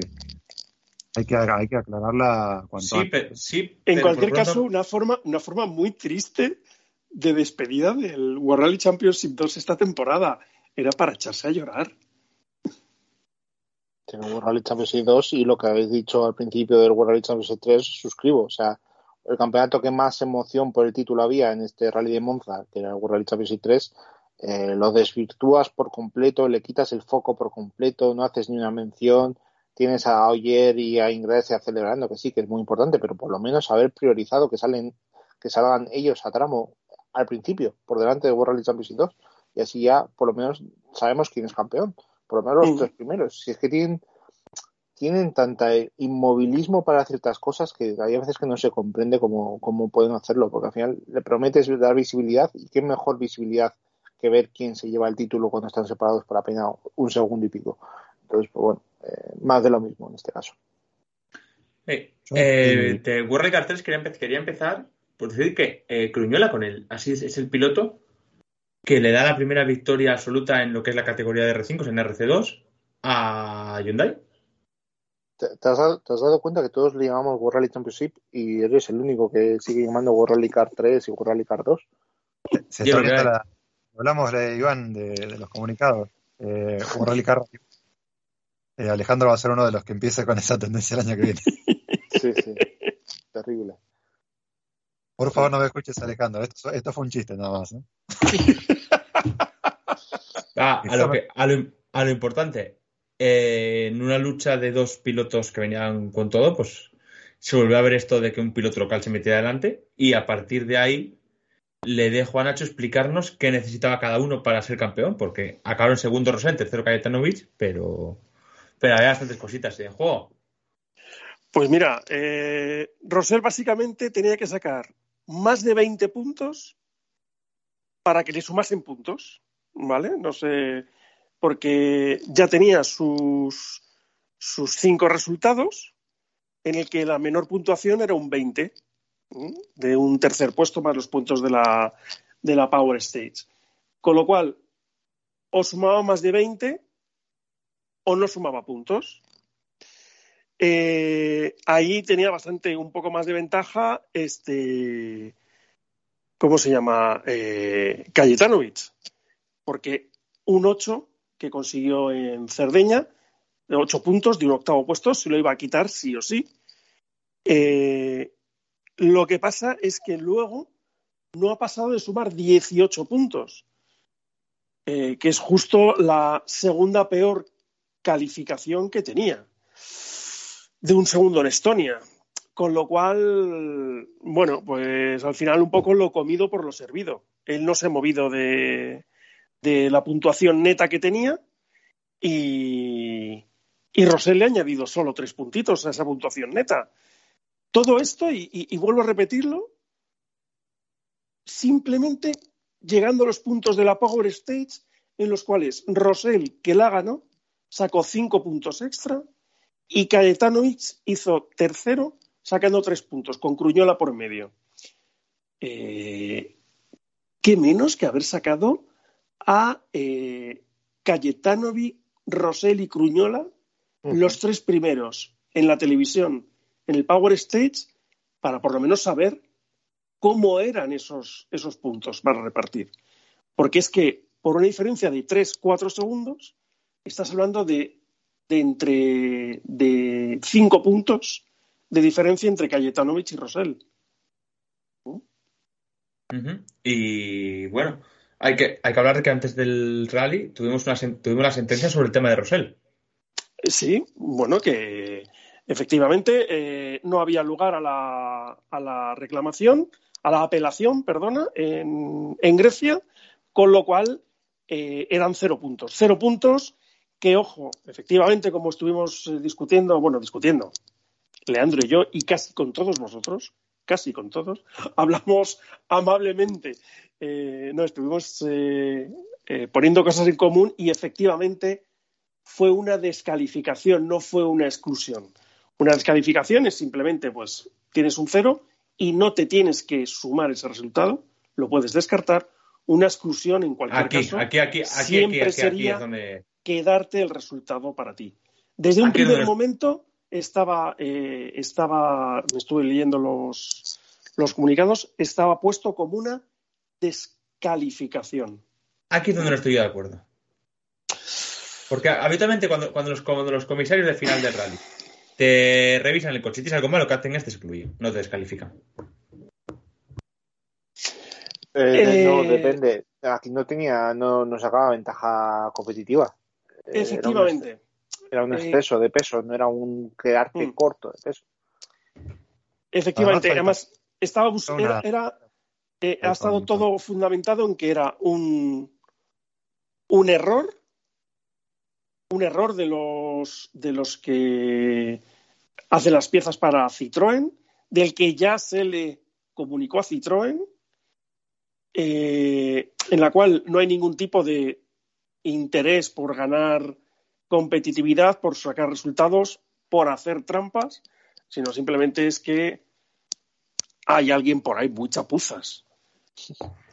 Speaker 4: hay que, hay que aclararla cuanto
Speaker 1: sí, Pero, sí,
Speaker 3: en cualquier caso, una forma, una forma muy triste de despedida del World Rally Championship 2 esta temporada. Era para echarse a llorar.
Speaker 2: Tengo World Rally Championship 2 y lo que habéis dicho al principio del World Rally Championship 3 suscribo. O sea, el campeonato que más emoción por el título había en este Rally de Monza, que era el World Rally Championship 3, eh, lo desvirtúas por completo, le quitas el foco por completo, no haces ni una mención, tienes a Oyer y a Ingrese celebrando, que sí, que es muy importante, pero por lo menos haber priorizado que salen que salgan ellos a tramo al principio, por delante de World Rally Championship 2, y así ya por lo menos sabemos quién es campeón, por lo menos los tres primeros. Si es que tienen tienen tanta inmovilismo para ciertas cosas que hay veces que no se comprende cómo, cómo pueden hacerlo, porque al final le prometes dar visibilidad y qué mejor visibilidad que ver quién se lleva el título cuando están separados por apenas un segundo y pico. Entonces, pues bueno, eh, más de lo mismo en este caso.
Speaker 1: Eh, eh, de World Cartels quería, quería, empezar por decir que eh, Cruñola con él, así es, el piloto que le da la primera victoria absoluta en lo que es la categoría de R5, en RC2, a Hyundai.
Speaker 2: ¿Te has, dado cuenta que todos le llamamos World Rally Championship y eres el único que sigue llamando World Rally Car 3 y World Rally Car 2?
Speaker 4: Se hablamos de Iván de, los comunicados. Eh, World Rally Car. Eh, Alejandro va a ser uno de los que empiece con esa tendencia el año que viene.
Speaker 2: Sí, sí. Terrible.
Speaker 4: Por favor, no me escuches, Alejandro. Esto, fue un chiste nada más.
Speaker 1: Ah, a, lo que, a lo importante, eh, en una lucha de dos pilotos que venían con todo, pues se volvió a ver esto de que un piloto local se metía adelante y a partir de ahí le dejo a Nacho explicarnos qué necesitaba cada uno para ser campeón, porque acabaron segundo Rosén, tercero Cayetanovic, pero, pero había bastantes cositas en juego.
Speaker 3: Pues mira, eh, Rosell básicamente tenía que sacar más de 20 puntos para que le sumasen puntos, ¿vale? No sé, porque ya tenía sus, sus cinco resultados, en el que la menor puntuación era un 20, de un tercer puesto más los puntos de la, de la Power Stage. Con lo cual, o sumaba más de 20 o no sumaba puntos. Eh, ahí tenía bastante, un poco más de ventaja, este, ¿cómo se llama? Eh, porque un 8 que consiguió en Cerdeña, de ocho puntos de un octavo puesto, se lo iba a quitar sí o sí. Eh, lo que pasa es que luego no ha pasado de sumar 18 puntos, eh, que es justo la segunda peor calificación que tenía de un segundo en Estonia. Con lo cual, bueno, pues al final un poco lo comido por lo servido. Él no se ha movido de, de la puntuación neta que tenía y, y Rosell le ha añadido solo tres puntitos a esa puntuación neta. Todo esto, y, vuelvo a repetirlo, simplemente llegando a los puntos de la Power Stage en los cuales Rosell, que la ganó, sacó cinco puntos extra y Cayetanovic hizo tercero sacando tres puntos, con Cruñola por medio. Eh, ¿Qué menos que haber sacado a eh, Cayetanovi, Rosell y Cruñola, los tres primeros en la televisión, en el Power Stage, para por lo menos saber cómo eran esos, esos puntos para repartir. Porque es que por una diferencia de 3, 4 segundos, estás hablando de, de entre de 5 puntos de diferencia entre Cayetanovich y Rosell.
Speaker 1: Y bueno, hay que, hay que hablar de que antes del rally tuvimos, una, tuvimos la sentencia sobre el tema de Rosell.
Speaker 3: Sí, bueno, que efectivamente eh, no había lugar a la, a la, reclamación, a la apelación, perdona, en, Grecia, con lo cual eh, eran cero puntos. Cero puntos que, ojo, efectivamente, como estuvimos eh, discutiendo, bueno, discutiendo, Leandro y yo, y casi con todos vosotros, casi con todos, hablamos amablemente, eh, no, estuvimos eh, eh, poniendo cosas en común y efectivamente fue una descalificación, no fue una exclusión. Una descalificación es simplemente, pues, tienes un cero y no te tienes que sumar ese resultado, lo puedes descartar. Una exclusión, en cualquier
Speaker 1: aquí,
Speaker 3: caso,
Speaker 1: aquí, aquí,
Speaker 3: siempre sería
Speaker 1: donde...
Speaker 3: quedarte el resultado para ti. Desde un primer donde... momento estaba, eh, estaba, me estuve leyendo los, los comunicados, estaba puesto como una descalificación.
Speaker 1: Aquí es donde no estoy de acuerdo. Porque habitualmente cuando, cuando, los, cuando los comisarios de final del rally te revisan el coche y tienes algo malo que tengas te excluye, no te descalifican.
Speaker 2: Eh, no, depende. Aquí no tenía, no, no sacaba ventaja competitiva.
Speaker 3: Efectivamente.
Speaker 2: Era un exceso de peso, no era un quedarte
Speaker 3: Mm.
Speaker 2: corto de peso.
Speaker 3: Efectivamente,
Speaker 4: Además,
Speaker 3: además estaba era, eh, ha estado todo fundamentado en que era un, un error, un error de los de los que hacen las piezas para Citroën, del que ya se le comunicó a Citroën, eh, en la cual no hay ningún tipo de interés por ganar competitividad, por sacar resultados, por hacer trampas, sino simplemente es que hay alguien por ahí muy chapuzas.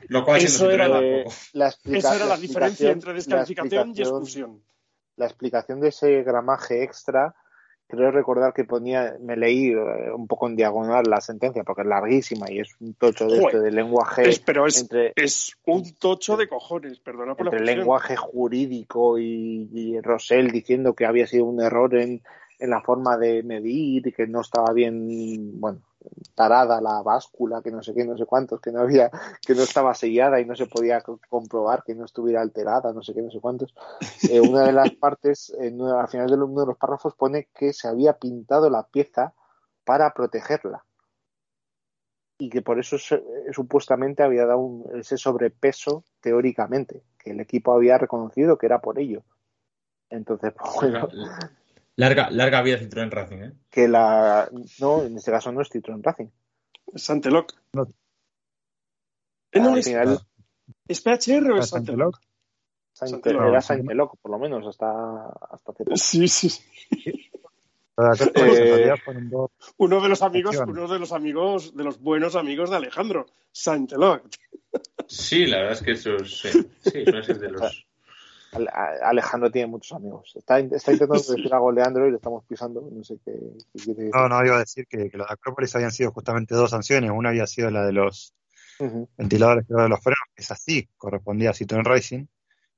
Speaker 1: Lo cual
Speaker 3: Eso era
Speaker 2: la
Speaker 3: era la,
Speaker 2: explicación-
Speaker 3: diferencia entre descalificación y
Speaker 2: explicación-
Speaker 3: exclusión.
Speaker 2: La explicación de ese gramaje extra, creo recordar que ponía, me leí eh, un poco en diagonal la sentencia, porque es larguísima y es un tocho de, este, de lenguaje
Speaker 3: Es- pero es,
Speaker 2: entre,
Speaker 3: es un tocho de cojones, perdona por la
Speaker 2: entre lenguaje jurídico y, y Rosell diciendo que había sido un error en, en la forma de medir que no estaba bien, bueno, tarada la báscula, que no sé qué, no sé cuántos, que no había, que no estaba sellada y no se podía co- comprobar que no estuviera alterada, no sé qué, no sé cuántos. Eh, una de las partes, al final de uno de los párrafos pone que se había pintado la pieza para protegerla y que por eso eh, supuestamente había dado ese sobrepeso teóricamente, que el equipo había reconocido que era por ello. Entonces, pues, bueno,
Speaker 1: Larga, larga vida Citroën Racing, ¿eh?
Speaker 2: que la no, en este caso no es Citroën Racing.
Speaker 3: Es Anteloc.
Speaker 4: No.
Speaker 3: Eh, no, es,
Speaker 2: final
Speaker 3: ¿es PHR o es
Speaker 4: ¿Es Anteloc?
Speaker 3: Anteloc?
Speaker 2: Saint-
Speaker 3: Santeló.
Speaker 2: era
Speaker 4: No,
Speaker 2: Saint-Eloc, por lo menos, hasta, hasta hace poco.
Speaker 3: Sí, sí. sí.
Speaker 2: Eh.
Speaker 3: Uno de los amigos, uno de los amigos, de los buenos amigos de Alejandro, Saint-Eloc.
Speaker 1: Sí, la verdad es que eso es, sí, sí, suele ser de los...
Speaker 2: Alejandro tiene muchos amigos. Está, está intentando decir algo Leandro y le estamos pisando. No sé qué, qué quiere decir.
Speaker 4: No, no, iba a decir que, que los de Acrópolis habían sido justamente dos sanciones. Una había sido la de los ventiladores, que era de los frenos, que es así, correspondía a Citroën Racing,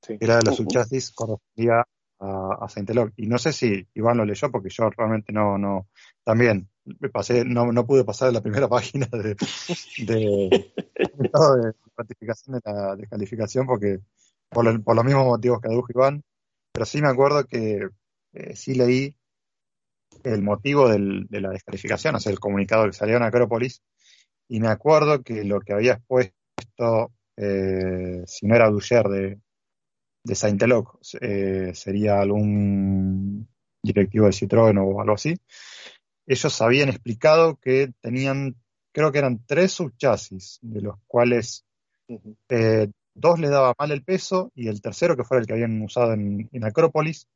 Speaker 2: sí.
Speaker 4: y la de los subchasis correspondía a, a Saint-Eloc. Y no sé si Iván lo leyó, porque yo realmente no, no, también me pasé, no, no pude pasar la primera página de, de, de ratificación de la descalificación, porque por, lo- por los mismos motivos que adujo Iván, pero sí me acuerdo que eh, sí leí el motivo del- de la descalificación, o sea, el comunicado que salió en Acrópolis, y me acuerdo que lo que había expuesto, eh, si no era Ducher de, de Saint-Eloc, eh, sería algún directivo de Citroën o algo así, ellos habían explicado que tenían, creo que eran tres subchasis, de los cuales eh, dos les daba mal el peso y el tercero, que fue el que habían usado en, en Acrópolis,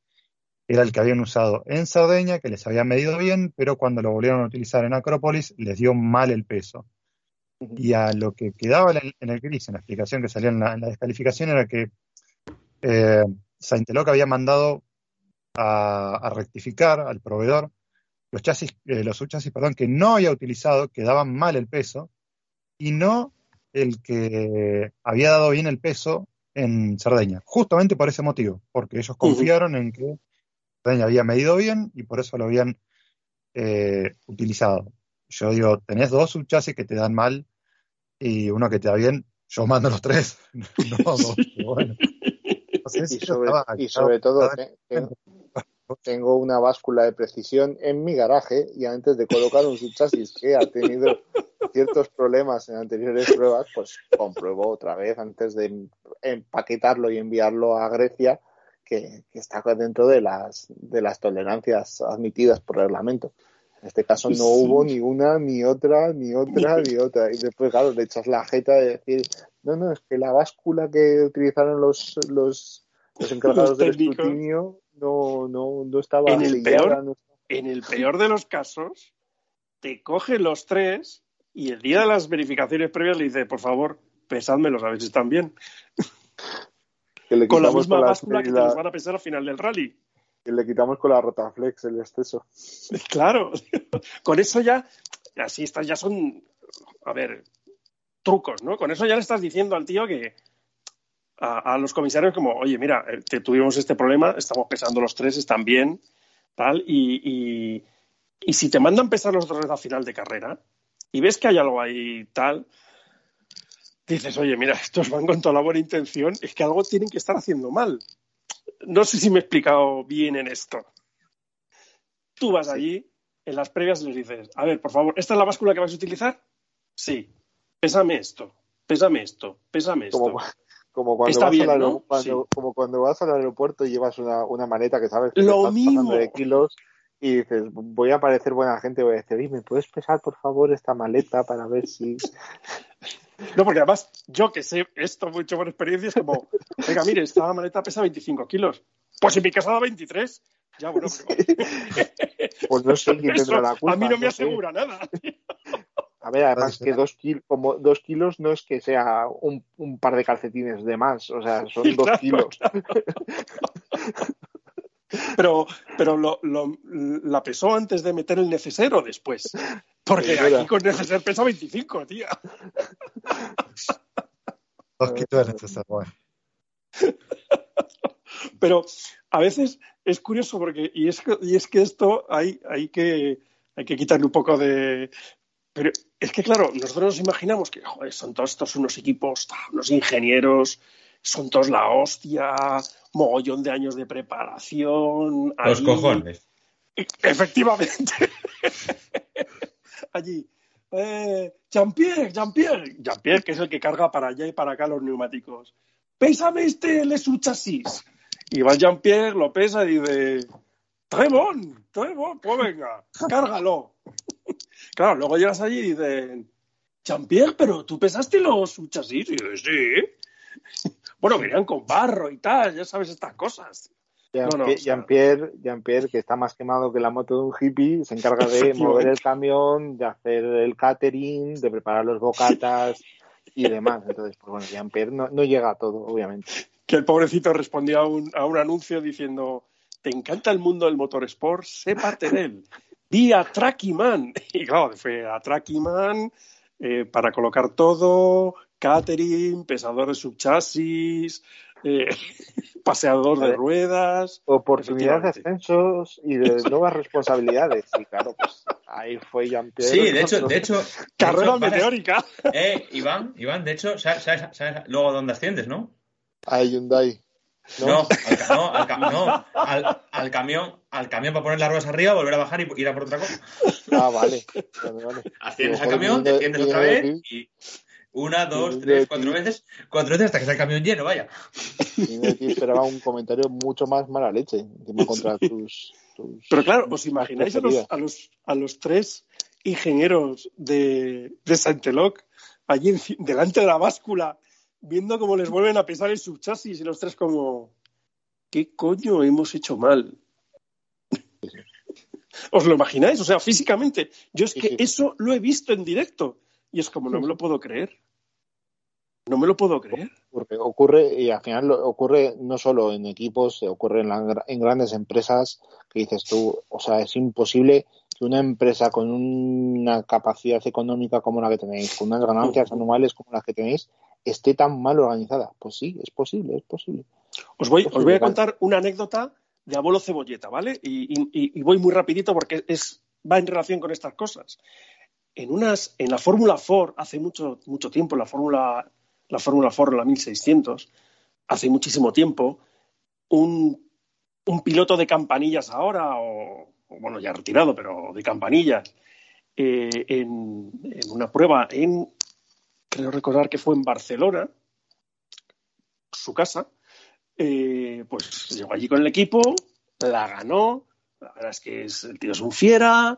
Speaker 4: era el que habían usado en Cerdeña, que les había medido bien, pero cuando lo volvieron a utilizar en Acrópolis les dio mal el peso. Y a lo que quedaba en el, en el gris, en la explicación que salía en la, en la descalificación, era que eh, Saint-Eloc había mandado a, a rectificar al proveedor los chasis, eh, los subchasis, perdón, que no había utilizado, que daban mal el peso, y no el que había dado bien el peso en Cerdeña, justamente por ese motivo, porque ellos confiaron en que Cerdeña había medido bien y por eso lo habían eh, utilizado. Yo digo, tenés dos subchasis que te dan mal y uno que te da bien, yo mando los tres. no dos, bueno.
Speaker 2: y, sobre, todo, tengo, una báscula de precisión en mi garaje y antes de colocar un subchasis que ha tenido ciertos problemas en anteriores pruebas, pues compruebo otra vez antes de empaquetarlo y enviarlo a Grecia que, está dentro de las, de las tolerancias admitidas por reglamento. En este caso no hubo ni una, ni otra, ni otra, ni otra. Y después, claro, le echas la jeta de decir, no, no, es que la báscula que utilizaron los, los, los encargados del escrutinio no, no, no estaba
Speaker 3: en el, peor, en el peor de los casos, te coge los tres y el día de las verificaciones previas le dice, por favor, pesádmelos a ver si están bien. Con la misma báscula que te los van a pesar al final del rally.
Speaker 2: Que le quitamos con la Rotaflex el exceso.
Speaker 3: Claro, con eso ya, así estas ya son, a ver, trucos, ¿no? Con eso ya le estás diciendo al tío que, a, los comisarios como, oye, mira, eh, tuvimos este problema, estamos pesando los tres, están bien, tal, y, y, si te mandan pesar los tres a final de carrera y ves que hay algo ahí tal, dices, oye, mira, estos van con toda la buena intención, es que algo tienen que estar haciendo mal. No sé si me he explicado bien en esto. Tú vas allí, en las previas, les dices, a ver, por favor, ¿esta es la báscula que vais a utilizar? Sí. Pésame esto, pésame esto, pésame esto.
Speaker 2: Como cuando, vas, al como cuando vas al aeropuerto y llevas una, una maleta que sabes que
Speaker 3: Lo mismo.
Speaker 2: de kilos y dices, voy a parecer buena gente, voy a decir, ¿me puedes pesar por favor esta maleta para ver si...
Speaker 3: No, porque además yo que sé esto mucho por experiencia es como, venga, mire, esta maleta pesa 25 kilos. Pues en mi casa da 23. Ya, bueno,
Speaker 2: Pues no sé quién tendrá la culpa.
Speaker 3: A mí no me asegura nada.
Speaker 2: A ver, además que dos, kilos, como dos kilos no es que sea un, un, par de calcetines de más, o sea, son dos kilos.
Speaker 3: Pero, pero lo, lo, la pesó antes de meter el necesero después. Porque aquí con neceser pesa 25, tía.
Speaker 4: Dos kilos de neceser,
Speaker 3: Pero a veces es curioso porque, y es que, y es que esto hay, hay, que, hay que quitarle un poco de, pero es que, claro, nosotros nos imaginamos que son todos estos unos equipos, unos ingenieros, son todos la hostia, mogollón de años de preparación.
Speaker 1: Los cojones.
Speaker 3: Efectivamente. allí. Eh, Jean-Pierre, Jean-Pierre. Jean-Pierre, que es el que carga para allá y para acá los neumáticos. Pésame este le su chasis. Y va Jean-Pierre, lo pesa y dice: très bon, pues venga, cárgalo. Claro, luego llegas allí y dicen, Jean-Pierre, pero tú pesaste los chasis. Y yo, sí. Bueno, venían con barro y tal, ya sabes estas cosas.
Speaker 2: Jean-Pierre, Jean Pierre, que está más quemado que la moto de un hippie, se encarga de mover el camión, de hacer el catering, de preparar los bocatas y demás. Entonces, pues bueno, Jean-Pierre no, llega a todo, obviamente.
Speaker 3: Que el pobrecito respondía a un, a un anuncio diciendo, ¿te encanta el mundo del motorsport? Sé parte de él di a Man. Y claro, fue a Tracky eh, para colocar todo, catering, pesador de subchasis, eh, paseador de ruedas.
Speaker 2: Oportunidades de ascensos y de nuevas responsabilidades. Y claro, pues ahí fue Jean-Pierre.
Speaker 1: Sí, de hecho, de hecho.
Speaker 3: Carrera meteórica.
Speaker 1: Eh, Iván, Iván, de hecho, ¿sabes, sabes, sabes luego dónde asciendes, no?
Speaker 2: A Hyundai.
Speaker 1: No, no, al, no al, al, camión, al camión para poner las ruedas arriba, volver a bajar y ir a por otra cosa.
Speaker 2: Ah, vale.
Speaker 1: vale, Asciendes al camión, te asciendes otra vez y una, dos, tres, cuatro veces, cuatro veces hasta que sea el camión lleno, vaya.
Speaker 2: Y me esperaba un comentario mucho más mala leche contra tus,
Speaker 3: Pero claro, ¿os imagináis a los, a los, a los tres ingenieros de, de Santeloc allí delante de la báscula viendo cómo les vuelven a pesar el subchasis y los tres como, ¿qué coño hemos hecho mal? ¿Os lo imagináis? O sea, físicamente. Yo es que eso lo he visto en directo y es como, no me lo puedo creer. No me lo puedo creer.
Speaker 2: Porque ocurre, y al final ocurre no solo en equipos, ocurre en, en grandes empresas que dices tú, o sea, es imposible que una empresa con una capacidad económica como la que tenéis, con unas ganancias anuales como las que tenéis, esté tan mal organizada. Pues sí, es posible, es posible.
Speaker 3: Os voy, os voy a contar una anécdota de abuelo cebolleta, ¿vale? Y, y, y voy muy rapidito porque es, va en relación con estas cosas. En, unas, en la Fórmula Ford, hace mucho, mucho tiempo, la Fórmula la Fórmula Ford, la 1600, hace muchísimo tiempo, un, un piloto de campanillas ahora, o, o, bueno, ya retirado, pero de campanillas, eh, en, en, una prueba en, creo recordar que fue en Barcelona, su casa, eh, pues llegó allí con el equipo, la ganó, la verdad es que es, el tío es un fiera,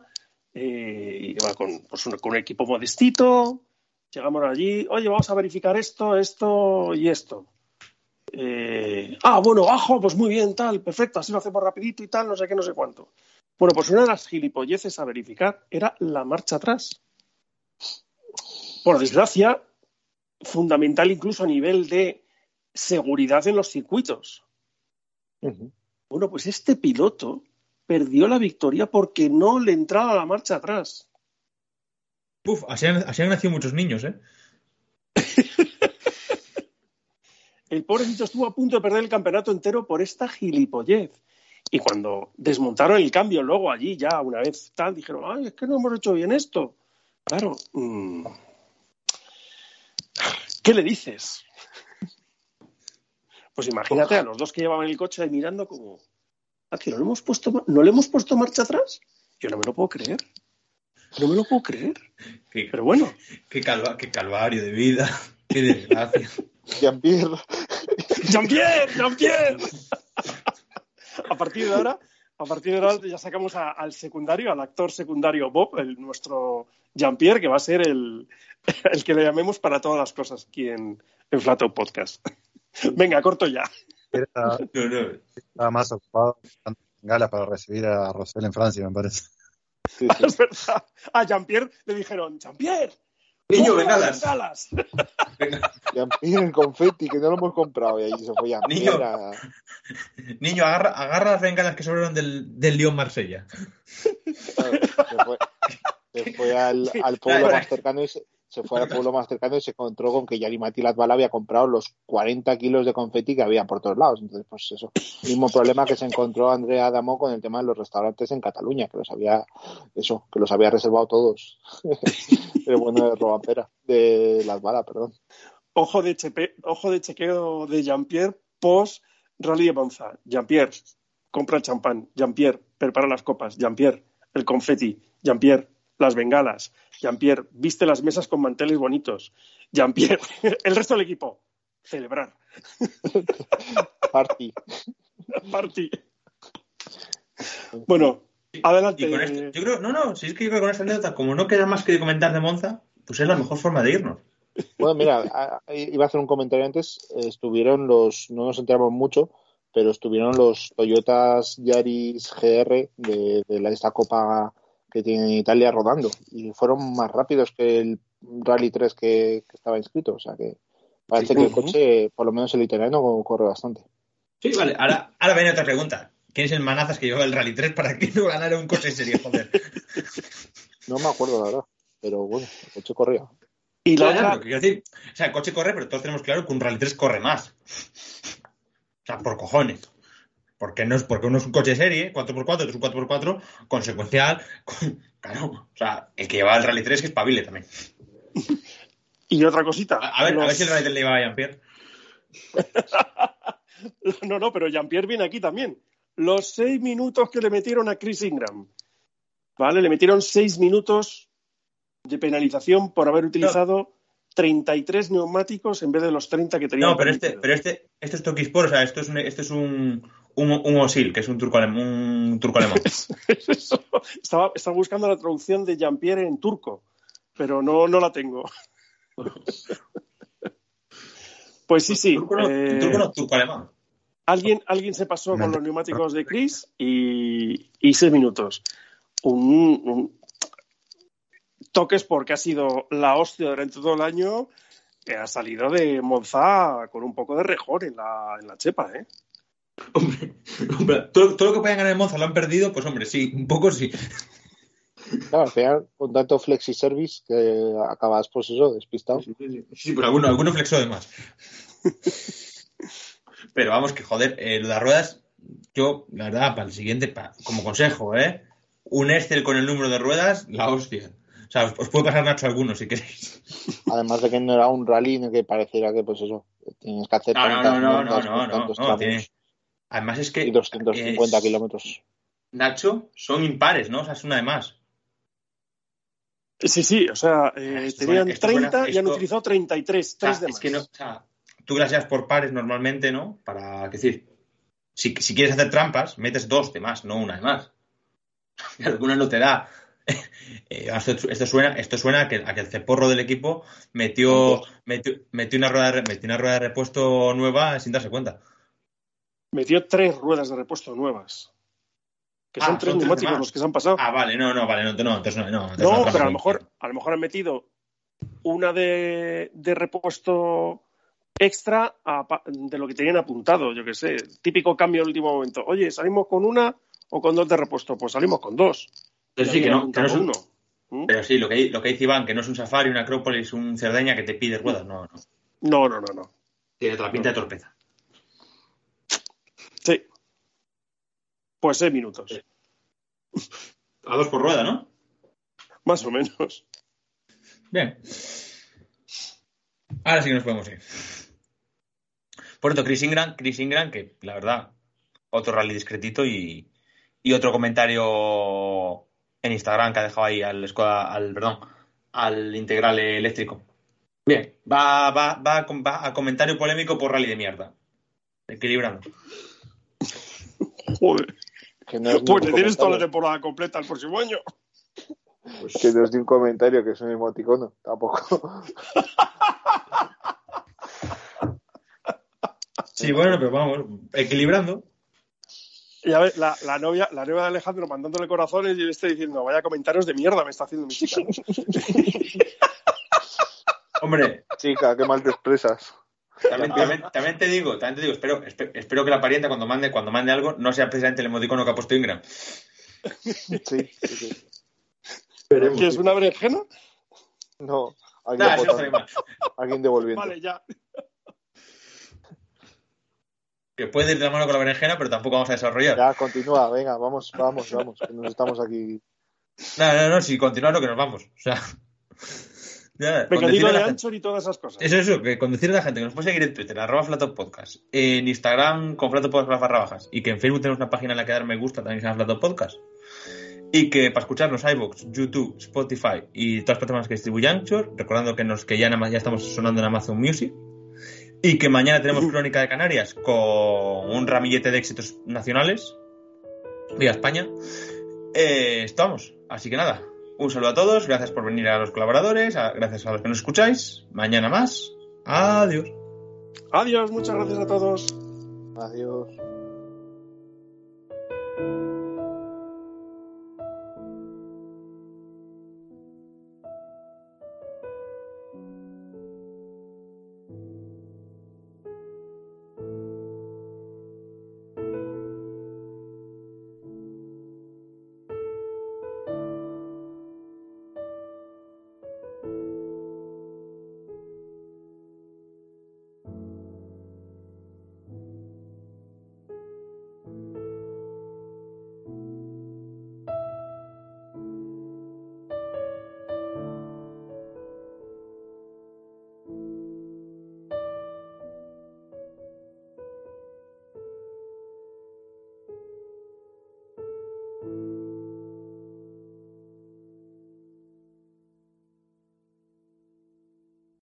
Speaker 3: eh, lleva con, pues, un equipo modestito, llegamos allí, oye, vamos a verificar esto, esto y esto. Eh, ah, bueno, bajo, pues muy bien, tal, perfecto, así lo hacemos rapidito y tal, no sé qué, no sé cuánto. Bueno, pues una de las gilipolleces a verificar era la marcha atrás. Por desgracia, fundamental incluso a nivel de seguridad en los circuitos. Uh -huh. Bueno, pues este piloto perdió la victoria porque no le entraba la marcha atrás.
Speaker 1: Uf, así han, así han nacido muchos niños, ¿eh?
Speaker 3: el pobrecito estuvo a punto de perder el campeonato entero por esta gilipollez. Y cuando desmontaron el cambio luego allí, ya una vez tal, dijeron, ay, es que no hemos hecho bien esto. Claro. Mmm... ¿Qué le dices? Pues imagínate a los dos que llevaban el coche ahí mirando como, ¿a que no le hemos puesto, no le hemos puesto marcha atrás? Yo no me lo puedo creer. No me lo puedo creer.
Speaker 1: Qué,
Speaker 3: Pero bueno.
Speaker 1: Qué, calva, qué calvario de vida. Qué desgracia.
Speaker 2: Jean-Pierre.
Speaker 3: Jean-Pierre, Jean-Pierre. a partir de ahora, a partir de ahora ya sacamos a, al secundario, al actor secundario Bob, el, nuestro Jean-Pierre, que va a ser el, el, que le llamemos para todas las cosas aquí en, en Flato Podcast. Venga, corto ya.
Speaker 4: Era,
Speaker 1: No, no.
Speaker 4: estaba más ocupado en Gala para recibir a Rosel en Francia, me parece.
Speaker 2: Sí, sí.
Speaker 3: Es verdad. A Jean-Pierre le dijeron, Jean-Pierre.
Speaker 1: Niño,
Speaker 3: ¡toma
Speaker 1: bengalas.
Speaker 3: bengalas!
Speaker 2: Jean-Pierre en confeti, que no lo hemos comprado. Y allí se fue Jean-Pierre.
Speaker 1: Niño.
Speaker 2: a-
Speaker 1: Niño, agarra, agarra las bengalas que sobraron del, del Lyon Marsella.
Speaker 2: claro, se fue, se fue al, al pueblo más cercano y se, se fue al pueblo más cercano y se encontró con que Yari Mati Latvala había comprado los 40 kilos de confeti que había por todos lados. Entonces, pues eso, mismo problema que se encontró Andrea Adamo con el tema de los restaurantes en Cataluña, que los había, eso, que los había reservado todos. el bueno de Robampera, de Latvala, perdón.
Speaker 3: Ojo de, chepe- ojo de chequeo de Jean-Pierre post Rally de Monza. Jean-Pierre, compra el champán. Jean-Pierre, prepara las copas. Jean-Pierre, el confeti. Jean-Pierre, las bengalas. Jean-Pierre, viste las mesas con manteles bonitos. Jean-Pierre, el resto del equipo, celebrar.
Speaker 2: Party.
Speaker 3: Party. Bueno, adelante.
Speaker 1: Y con esto, yo creo, no, no, si es que yo creo que con esta anécdota, como no queda más que comentar de Monza, pues es la mejor forma de irnos.
Speaker 2: Bueno, mira, iba a hacer un comentario antes. Estuvieron los, no nos enteramos mucho, pero estuvieron los Toyotas Yaris GR de, de la, esta copa que tiene en Italia rodando y fueron más rápidos que el Rally 3 que, que estaba inscrito. O sea que parece que el coche, por lo menos el italiano, corre bastante.
Speaker 1: Sí, vale. Ahora, ahora viene otra pregunta. ¿Quién es el manazas que lleva el Rally 3 para que no ganara un coche en serie? Joder.
Speaker 2: No me acuerdo, la verdad. Pero bueno, el coche corría.
Speaker 3: y la
Speaker 1: ya,
Speaker 3: otra,
Speaker 1: quiero decir, o sea, el coche corre, pero todos tenemos claro que un Rally 3 corre más. O sea, por cojones. Porque, no es, porque uno es un coche serie, 4x4, otro es un 4x4, consecuencial. con- claro, o sea, el que lleva el Rally 3 que es pabile también.
Speaker 3: y otra cosita.
Speaker 1: A, a ver, a ver si el Rally 3 le lleva a Jean-Pierre.
Speaker 3: No, no, pero Jean-Pierre viene aquí también. Los seis minutos que le metieron a Chris Ingram. ¿Vale? Le metieron seis minutos de penalización por haber utilizado 33 neumáticos en vez de los 30 que tenía.
Speaker 1: No, pero este, pero este, este es Tokisport, o sea, esto es un, este es un, un, un Osil, que es un turco alemán. Un turco alemán.
Speaker 3: Estaba, estaba buscando la traducción de Jean-Pierre en turco, pero no, no la tengo. Pues sí, sí.
Speaker 1: Turco no,
Speaker 3: eh,
Speaker 1: turco no, turco alemán.
Speaker 3: Alguien, alguien se pasó con los neumáticos de Chris y, y seis minutos. Un, un- toques porque ha sido la hostia durante todo el año que ha salido de Monza con un poco de rejor en la, en la chepa, ¿eh?
Speaker 1: Hombre, hombre, todo, todo lo que puedan ganar en Monza lo han perdido, pues hombre, sí, un poco sí.
Speaker 2: Claro, al final, con tanto flexi service que acabas, pues eso, despistado.
Speaker 1: Sí, sí, sí, pero alguno, alguno flexó de más. pero vamos, que joder, eh, lo de las ruedas, yo, la verdad, para el siguiente, como consejo, ¿eh? Un Excel con el número de ruedas, la hostia. O sea, os, os puedo pasar Nacho alguno si queréis.
Speaker 2: Además de que no era un rally en el que pareciera que, pues eso, tienes que hacer
Speaker 1: No, no,
Speaker 2: tantas
Speaker 1: no, no, no, no, no,
Speaker 2: tantos
Speaker 1: no, tiene- Además es que
Speaker 2: y 250
Speaker 1: es-
Speaker 2: kilómetros.
Speaker 1: Nacho son impares, ¿no? O sea, es una de más.
Speaker 3: Sí, sí, o sea, eh,
Speaker 1: Esto
Speaker 3: tenían
Speaker 1: suena- esto suena-
Speaker 3: 30 y han
Speaker 1: esto-
Speaker 3: utilizado 33,
Speaker 1: O sea,
Speaker 3: tres de
Speaker 1: es
Speaker 3: más.
Speaker 1: que no, o sea, tú llevas por pares normalmente, ¿no? Para qué decir, si, si quieres hacer trampas, metes dos de más, no una de más. Y alguna no te da. Eh, esto, esto suena, esto suena a que, a que el ceporro del equipo metió, metió, metió una rueda de, metió una rueda de repuesto nueva sin darse cuenta.
Speaker 3: Metió tres ruedas de repuesto nuevas. Que
Speaker 1: Ah,
Speaker 3: son tres
Speaker 1: son tres
Speaker 3: neumáticos los que se han pasado.
Speaker 1: Ah, vale, no, no, vale, no, no, entonces no, no. entonces
Speaker 3: no, pero a lo mejor, a lo mejor han metido una de, de repuesto extra a de lo que tenían apuntado, yo que sé. Típico cambio en el último momento. Oye, ¿salimos con una o con dos de repuesto? Pues salimos con dos.
Speaker 1: Pero sí, que no, que no es un-
Speaker 3: uno. ¿Mm?
Speaker 1: Pero sí, lo que, lo que dice Iván, que no es un Safari, un Acrópolis, un Cerdeña que te pide ruedas, no, no.
Speaker 3: No, no, no, no.
Speaker 1: Tiene la pinta de torpeza.
Speaker 3: Sí. Pues seis minutos.
Speaker 1: A dos por rueda, ¿no?
Speaker 3: Más o menos.
Speaker 1: Bien. Ahora sí que nos podemos ir. Por cierto, Chris Ingram, Chris Ingram, que la verdad, otro rally discretito y, y otro comentario en Instagram que ha dejado ahí al, escuadra- al perdón, al integral eléctrico. Bien, va, va, va, va a comentario polémico por rally de mierda. Equilibrando.
Speaker 3: Joder.
Speaker 2: Que no
Speaker 3: Pues le tienes toda la temporada completa el próximo año.
Speaker 2: que no es ni un comentario, que es un emoticono, tampoco.
Speaker 1: Sí, bueno, pero vamos, equilibrando.
Speaker 3: Y a ver, la, la novia, la novia de Alejandro mandándole corazones y él está diciendo, vaya comentarios de mierda me está haciendo mi chica.
Speaker 1: Hombre,
Speaker 2: Chica, qué mal te expresas.
Speaker 1: También, también- también te digo, también te digo, espero, espe- espero que la parienta cuando mande, cuando mande algo no sea precisamente el emoticono que ha puesto Ingram.
Speaker 2: Sí, sí, sí.
Speaker 3: ¿Qué es una berenjena?
Speaker 2: No, alguien devolviendo.
Speaker 3: Vale, ya.
Speaker 1: Que puede ir de la mano con la berenjena, pero tampoco vamos a desarrollar.
Speaker 2: Ya, continúa, venga, vamos, vamos, vamos, que nos estamos aquí.
Speaker 1: No, no, no, si continuar lo que nos vamos. O sea. ya, a
Speaker 3: de
Speaker 1: la gente-
Speaker 3: ancho y todas esas cosas.
Speaker 1: Eso, eso, que con decirle a la gente que nos puede seguir en Twitter, arroba Flato Podcast, en Instagram con Flato Podcast barra bajas, y que en Facebook tenemos una página en la que dar me gusta también que se llama Flato Podcast. Y que para escucharnos iVoox, YouTube, Spotify y todas las plataformas que distribuye Anchor, recordando que nos que ya, ya estamos sonando en Amazon Music. Y que mañana tenemos Crónica de Canarias con un ramillete de éxitos nacionales. Viva España. Eh, estamos. Así que nada, un saludo a todos. Gracias por venir a los colaboradores. a- gracias a los que nos escucháis. Mañana más. Adiós.
Speaker 3: Adiós, muchas gracias a todos.
Speaker 2: Adiós.